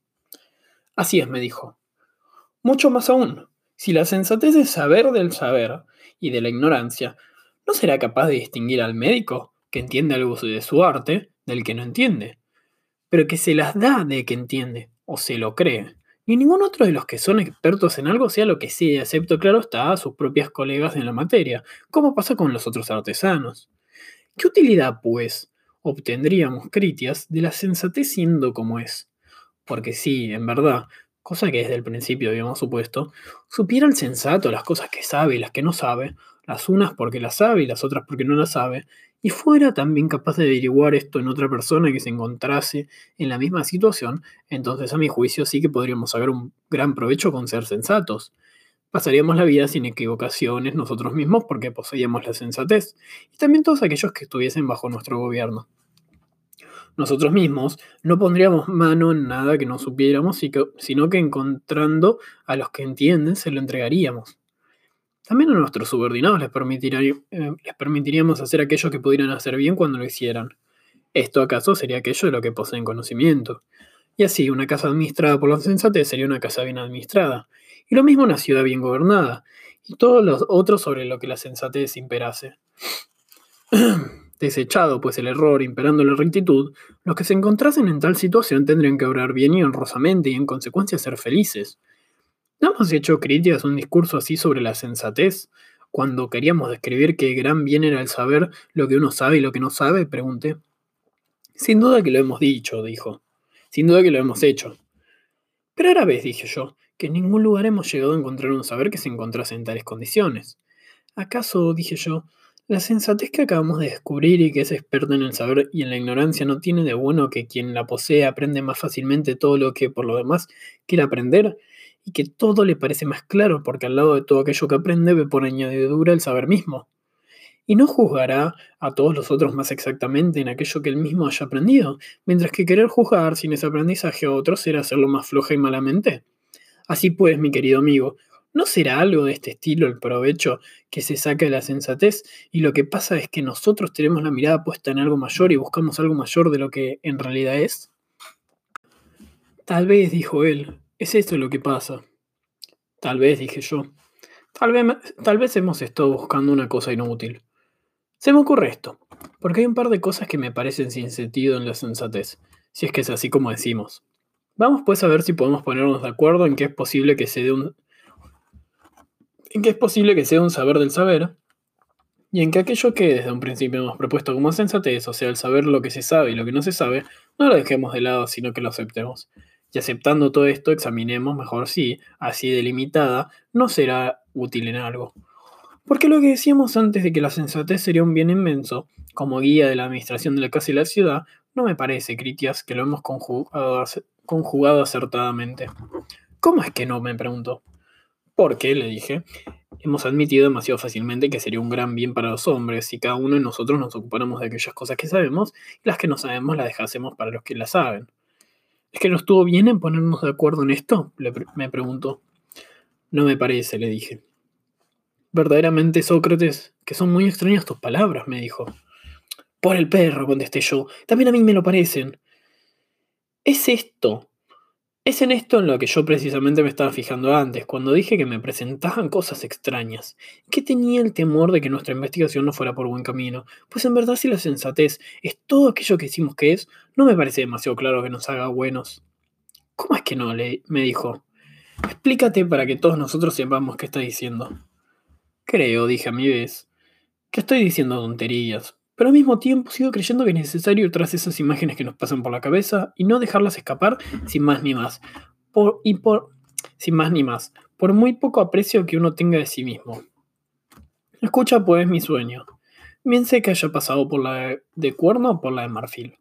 Así es, me dijo. Mucho más aún, si la sensatez es saber del saber y de la ignorancia, ¿no será capaz de distinguir al médico, que entiende algo de su arte, del que no entiende? Pero que se las da de que entiende, o se lo cree. Ni ningún otro de los que son expertos en algo sea lo que sea, excepto, claro está, a sus propias colegas en la materia, como pasa con los otros artesanos. ¿Qué utilidad, pues, obtendríamos, Critias, de la sensatez siendo como es? Porque sí, en verdad, cosa que desde el principio habíamos supuesto, supiera el sensato las cosas que sabe y las que no sabe, las unas porque las sabe y las otras porque no las sabe, y fuera también capaz de averiguar esto en otra persona que se encontrase en la misma situación, entonces a mi juicio sí que podríamos saber un gran provecho con ser sensatos. Pasaríamos la vida sin equivocaciones nosotros mismos porque poseíamos la sensatez, y también todos aquellos que estuviesen bajo nuestro gobierno. Nosotros mismos no pondríamos mano en nada que no supiéramos, sino que encontrando a los que entienden se lo entregaríamos. También a nuestros subordinados les, eh, les permitiríamos hacer aquello que pudieran hacer bien cuando lo hicieran. Esto acaso sería aquello de lo que poseen conocimiento. Y así, una casa administrada por la sensatez sería una casa bien administrada. Y lo mismo una ciudad bien gobernada. Y todo lo otro sobre lo que la sensatez imperase. Desechado pues el error, imperando la rectitud, los que se encontrasen en tal situación tendrían que obrar bien y honrosamente y en consecuencia ser felices. ¿No hemos hecho críticas un discurso así sobre la sensatez? Cuando queríamos describir que gran bien era el saber lo que uno sabe y lo que no sabe, pregunté. Sin duda que lo hemos dicho, dijo. Sin duda que lo hemos hecho. Pero ahora ves, dije yo, que en ningún lugar hemos llegado a encontrar un saber que se encontrase en tales condiciones. ¿Acaso, dije yo, la sensatez que acabamos de descubrir y que es experta en el saber y en la ignorancia no tiene de bueno que quien la posee aprende más fácilmente todo lo que por lo demás quiere aprender y que todo le parece más claro porque al lado de todo aquello que aprende ve por añadidura el saber mismo. Y no juzgará a todos los otros más exactamente en aquello que él mismo haya aprendido, mientras que querer juzgar sin ese aprendizaje a otros será hacerlo más floja y malamente. Así pues, mi querido amigo, ¿No será algo de este estilo el provecho que se saca de la sensatez? Y lo que pasa es que nosotros tenemos la mirada puesta en algo mayor y buscamos algo mayor de lo que en realidad es. Tal vez, dijo él, es esto lo que pasa. Tal vez, dije yo. Tal vez, tal vez hemos estado buscando una cosa inútil. Se me ocurre esto, porque hay un par de cosas que me parecen sin sentido en la sensatez, si es que es así como decimos. Vamos pues a ver si podemos ponernos de acuerdo en que es posible que se dé un, en que es posible que sea un saber del saber, y en que aquello que desde un principio hemos propuesto como sensatez, o sea, el saber lo que se sabe y lo que no se sabe, no lo dejemos de lado, sino que lo aceptemos. Y aceptando todo esto, examinemos mejor si, así delimitada, no será útil en algo. Porque lo que decíamos antes de que la sensatez sería un bien inmenso, como guía de la administración de la casa y la ciudad, no me parece, Critias, que lo hemos conjugado, acertadamente. ¿Cómo es que no? me preguntó. Porque, le dije, hemos admitido demasiado fácilmente que sería un gran bien para los hombres si cada uno de nosotros nos ocupáramos de aquellas cosas que sabemos y las que no sabemos las dejásemos para los que las saben. ¿Es que no estuvo bien en ponernos de acuerdo en esto? me preguntó. No me parece, le dije. Verdaderamente, Sócrates, que son muy extrañas tus palabras, me dijo. Por el perro, contesté yo. También a mí me lo parecen. ¿Es esto es en esto en lo que yo precisamente me estaba fijando antes, cuando dije que me presentaban cosas extrañas, que tenía el temor de que nuestra investigación no fuera por buen camino, pues en verdad si la sensatez es todo aquello que decimos que es, no me parece demasiado claro que nos haga buenos. ¿Cómo es que no? Le, me dijo. Explícate para que todos nosotros sepamos qué está diciendo. Creo, dije a mi vez, que estoy diciendo tonterías, pero al mismo tiempo sigo creyendo que es necesario ir tras esas imágenes que nos pasan por la cabeza y no dejarlas escapar sin más ni más. Por, y por, sin más ni más, por muy poco aprecio que uno tenga de sí mismo. Escucha pues mi sueño. Bien sé que haya pasado por la de cuerno o por la de marfil.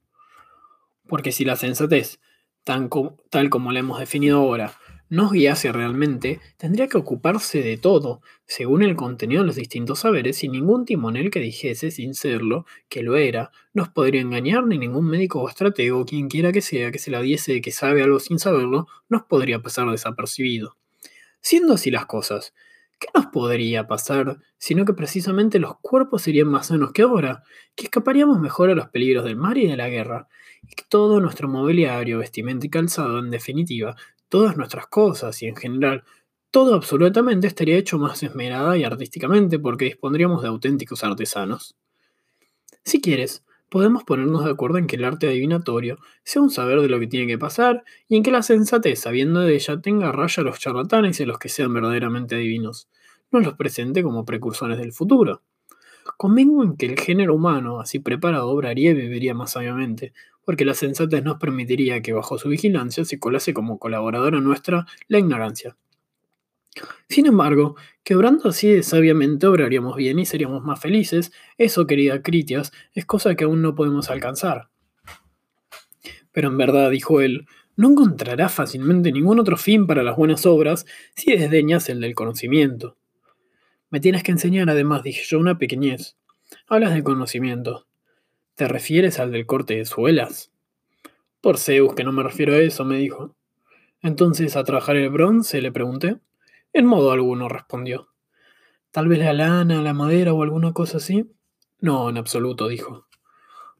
Porque si la sensatez, tan tal como la hemos definido ahora, nos guiase realmente, tendría que ocuparse de todo, según el contenido de los distintos saberes, sin ningún timonel que dijese, sin serlo, que lo era, nos podría engañar ni ningún médico o estratego, quien quiera que sea, que se la diese de que sabe algo sin saberlo, nos podría pasar desapercibido. Siendo así las cosas, ¿qué nos podría pasar sino que precisamente los cuerpos serían más sanos que ahora, que escaparíamos mejor a los peligros del mar y de la guerra, y que todo nuestro mobiliario, vestimenta y calzado, en definitiva, todas nuestras cosas y en general todo absolutamente estaría hecho más esmerada y artísticamente porque dispondríamos de auténticos artesanos. Si quieres, podemos ponernos de acuerdo en que el arte adivinatorio sea un saber de lo que tiene que pasar y en que la sensatez, sabiendo de ella, tenga raya a los charlatanes y a los que sean verdaderamente adivinos, no los presente como precursores del futuro. Convengo en que el género humano, así preparado, obraría y viviría más sabiamente, porque la sensatez nos permitiría que bajo su vigilancia se colase como colaboradora nuestra la ignorancia. Sin embargo, que obrando así sabiamente obraríamos bien y seríamos más felices, eso, querida Critias, es cosa que aún no podemos alcanzar. Pero en verdad, dijo él, no encontrarás fácilmente ningún otro fin para las buenas obras si desdeñas el del conocimiento. Me tienes que enseñar, además, dije yo, una pequeñez. Hablas del conocimiento. ¿Te refieres al del corte de suelas? Por Zeus, que no me refiero a eso, me dijo. Entonces, ¿a trabajar el bronce? le pregunté. En modo alguno, respondió. ¿Tal vez la lana, la madera o alguna cosa así? No, en absoluto, dijo.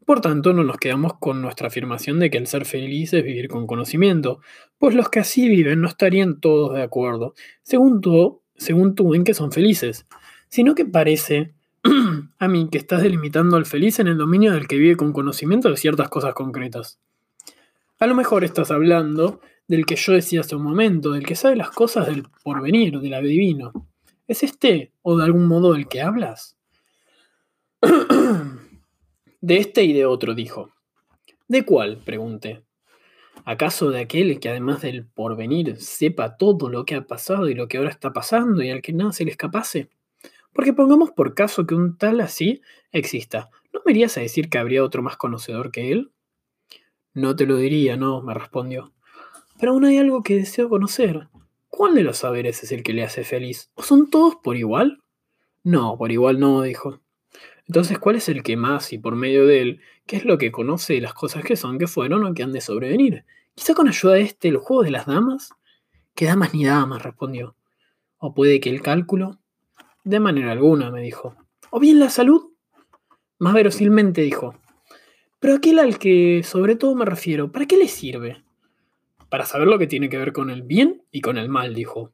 Por tanto, no nos quedamos con nuestra afirmación de que el ser feliz es vivir con conocimiento, pues los que así viven no estarían todos de acuerdo, según tú, según en que son felices, sino que parece a mí que estás delimitando al feliz en el dominio del que vive con conocimiento de ciertas cosas concretas. A lo mejor estás hablando del que yo decía hace un momento, del que sabe las cosas del porvenir, del adivino. ¿Es este o de algún modo del que hablas? De este y de otro, dijo. ¿De cuál? pregunté. ¿Acaso de aquel que además del porvenir sepa todo lo que ha pasado y lo que ahora está pasando y al que nada se le escapase? Porque pongamos por caso que un tal así exista. ¿No me irías a decir que habría otro más conocedor que él? No te lo diría, no, me respondió. Pero aún hay algo que deseo conocer. ¿Cuál de los saberes es el que le hace feliz? ¿O son todos por igual? No, por igual no, dijo. Entonces, ¿cuál es el que más y por medio de él, qué es lo que conoce las cosas que son, que fueron o que han de sobrevenir? Quizá con ayuda de este, el juego de las damas. ¿Qué damas ni damas? respondió. O puede que el cálculo. De manera alguna, me dijo. O bien la salud. Más verosilmente dijo. Pero aquel al que sobre todo me refiero, ¿para qué le sirve? Para saber lo que tiene que ver con el bien y con el mal, dijo.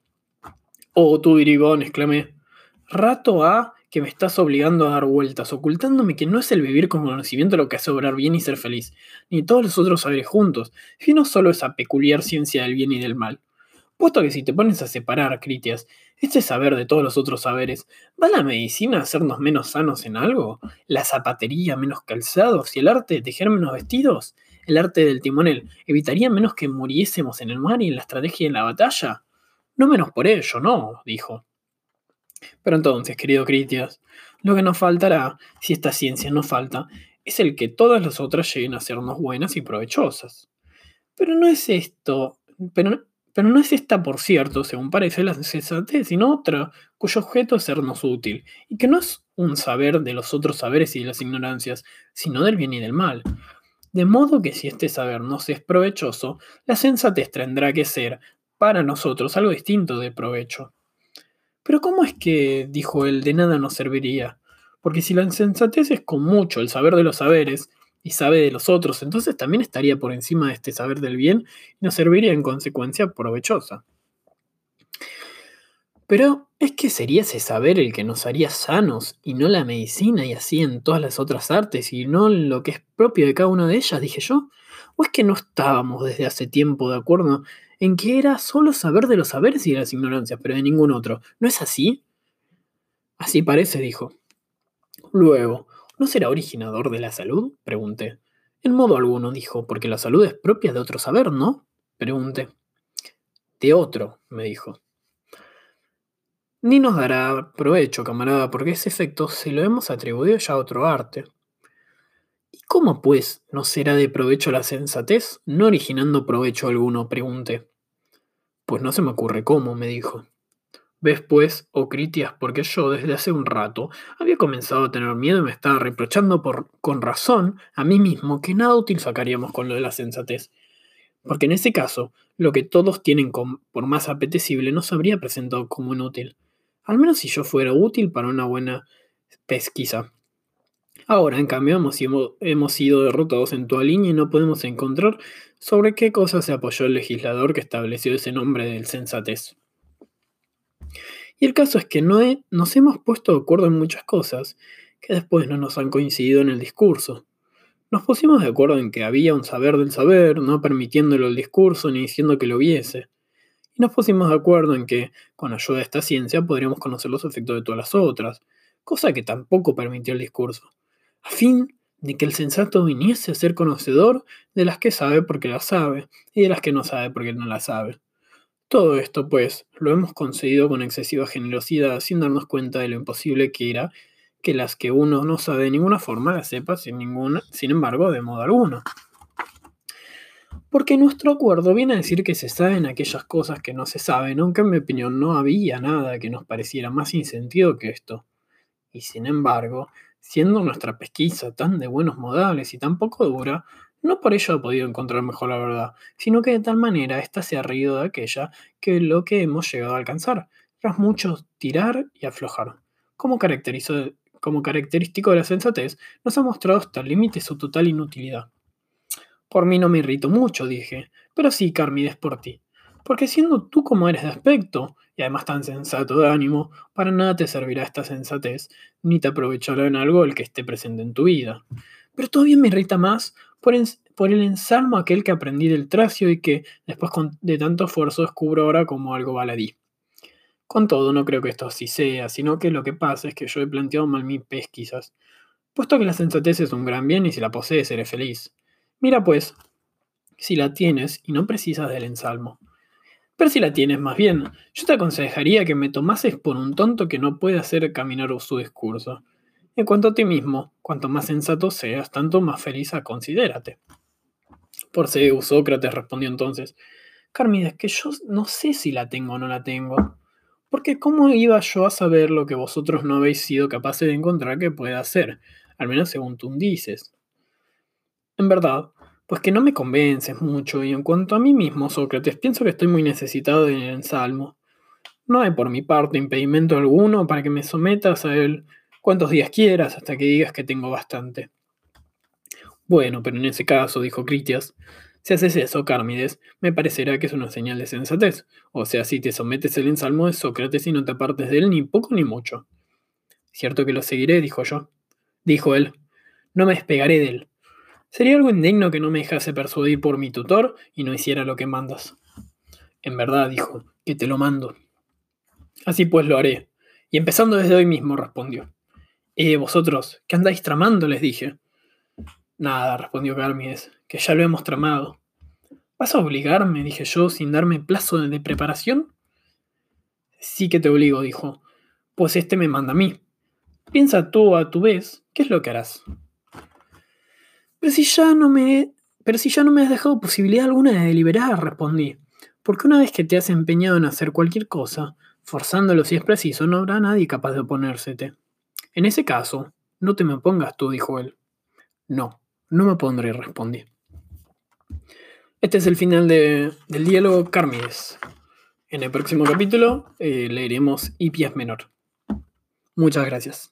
Oh, tú, Irigón, exclamé. Rato a que me estás obligando a dar vueltas, ocultándome que no es el vivir con conocimiento lo que hace obrar bien y ser feliz, ni todos los otros saberes juntos, sino solo esa peculiar ciencia del bien y del mal. Puesto que si te pones a separar, Critias, este saber de todos los otros saberes, ¿va la medicina a hacernos menos sanos en algo? ¿La zapatería menos calzados? ¿Y el arte de tejer menos vestidos? ¿El arte del timonel evitaría menos que muriésemos en el mar y en la estrategia y en la batalla? No menos por ello, no, dijo. Pero entonces, querido Critias, lo que nos faltará, si esta ciencia nos falta, es el que todas las otras lleguen a sernos buenas y provechosas. Pero no es esto, pero, pero no es esta, por cierto, según parece la sensatez, sino otra, cuyo objeto es sernos útil, y que no es un saber de los otros saberes y de las ignorancias, sino del bien y del mal. De modo que si este saber nos es provechoso, la sensatez tendrá que ser, para nosotros, algo distinto de provecho. Pero ¿cómo es que, dijo él, de nada nos serviría? Porque si la insensatez es con mucho el saber de los saberes, y sabe de los otros, entonces también estaría por encima de este saber del bien y nos serviría en consecuencia provechosa. Pero es que sería ese saber el que nos haría sanos y no la medicina y así en todas las otras artes y no lo que es propio de cada una de ellas, dije yo. ¿O es que no estábamos desde hace tiempo de acuerdo en que era solo saber de los saberes y de las ignorancias, pero de ningún otro. ¿No es así? Así parece, dijo. Luego, ¿no será originador de la salud? Pregunté. En modo alguno, dijo, porque la salud es propia de otro saber, ¿no? Pregunté. De otro, me dijo. Ni nos dará provecho, camarada, porque ese efecto se lo hemos atribuido ya a otro arte. ¿Y cómo, pues, no será de provecho la sensatez, no originando provecho alguno? Pregunté. Pues no se me ocurre cómo, me dijo. Ves pues, oh Critias, porque yo desde hace un rato había comenzado a tener miedo y me estaba reprochando por, con razón a mí mismo que nada útil sacaríamos con lo de la sensatez. Porque en ese caso, lo que todos tienen por más apetecible no se habría presentado como inútil. Al menos si yo fuera útil para una buena pesquisa. Ahora, en cambio, hemos, hemos sido derrotados en toda línea y no podemos encontrar sobre qué cosa se apoyó el legislador que estableció ese nombre del sensatez. Y el caso es que no nos hemos puesto de acuerdo en muchas cosas que después no nos han coincidido en el discurso. Nos pusimos de acuerdo en que había un saber del saber, no permitiéndolo el discurso ni diciendo que lo viese. Y nos pusimos de acuerdo en que, con ayuda de esta ciencia, podríamos conocer los efectos de todas las otras, cosa que tampoco permitió el discurso a fin de que el sensato viniese a ser conocedor de las que sabe porque las sabe, y de las que no sabe porque no las sabe. Todo esto, pues, lo hemos concedido con excesiva generosidad, sin darnos cuenta de lo imposible que era que las que uno no sabe de ninguna forma las sepa sin, ninguna, sin embargo, de modo alguno. Porque nuestro acuerdo viene a decir que se saben aquellas cosas que no se saben, aunque en mi opinión no había nada que nos pareciera más sin sentido que esto. Y sin embargo, Siendo nuestra pesquisa tan de buenos modales y tan poco dura, No por ello ha podido encontrar mejor la verdad, sino que de tal manera ésta se ha reído de aquella que lo que hemos llegado a alcanzar, tras mucho tirar y aflojar. Como, como característico de la sensatez, nos ha mostrado hasta el límite su total inutilidad. Por mí no me irrito mucho, dije, pero sí, Carmides, por ti. Porque siendo tú como eres de aspecto, y además tan sensato de ánimo, para nada te servirá esta sensatez, ni te aprovechará en algo el que esté presente en tu vida. Pero todavía me irrita más por, el ensalmo aquel que aprendí del tracio y que, después de tanto esfuerzo, descubro ahora como algo baladí. Con todo, no creo que esto así sea, sino que lo que pasa es que yo he planteado mal mi pesquisas, puesto que la sensatez es un gran bien y si la posees eres feliz. Mira pues, si la tienes y no precisas del ensalmo. Pero si la tienes más bien, yo te aconsejaría que me tomases por un tonto que no puede hacer caminar su discurso. En cuanto a ti mismo, cuanto más sensato seas, tanto más feliz considérate. Por Zeus, Sócrates respondió entonces, Carmides, que yo no sé si la tengo o no la tengo. Porque ¿cómo iba yo a saber lo que vosotros no habéis sido capaces de encontrar que pueda hacer? Al menos según tú dices. En verdad, pues que no me convences mucho, y en cuanto a mí mismo, Sócrates, pienso que estoy muy necesitado del ensalmo. No hay por mi parte impedimento alguno para que me sometas a él cuantos días quieras hasta que digas que tengo bastante. Bueno, pero en ese caso, dijo Critias, si haces eso, Cármides, me parecerá que es una señal de sensatez. O sea, si te sometes el ensalmo de Sócrates y no te apartes de él ni poco ni mucho. Cierto que lo seguiré, dijo yo. Dijo él. No me despegaré de él. Sería algo indigno que no me dejase persuadir por mi tutor y no hiciera lo que mandas. En verdad, dijo, que te lo mando. Así pues lo haré. Y empezando desde hoy mismo, respondió. Eh, vosotros, ¿qué andáis tramando? les dije. Nada, respondió Carmies, que ya lo hemos tramado. ¿Vas a obligarme? dije yo, sin darme plazo de preparación. Sí que te obligo, dijo, pues este me manda a mí. Piensa tú a tu vez, ¿qué es lo que harás? Pero si ya no me. Pero si ya no me has dejado posibilidad alguna de deliberar, respondí. Porque una vez que te has empeñado en hacer cualquier cosa, forzándolo si es preciso, no habrá nadie capaz de oponérsete. En ese caso, no te me opongas tú, dijo él. No, no me opondré, respondí. Este es el final del diálogo Carmides. En el próximo capítulo eh, leeremos Hipias Menor. Muchas gracias.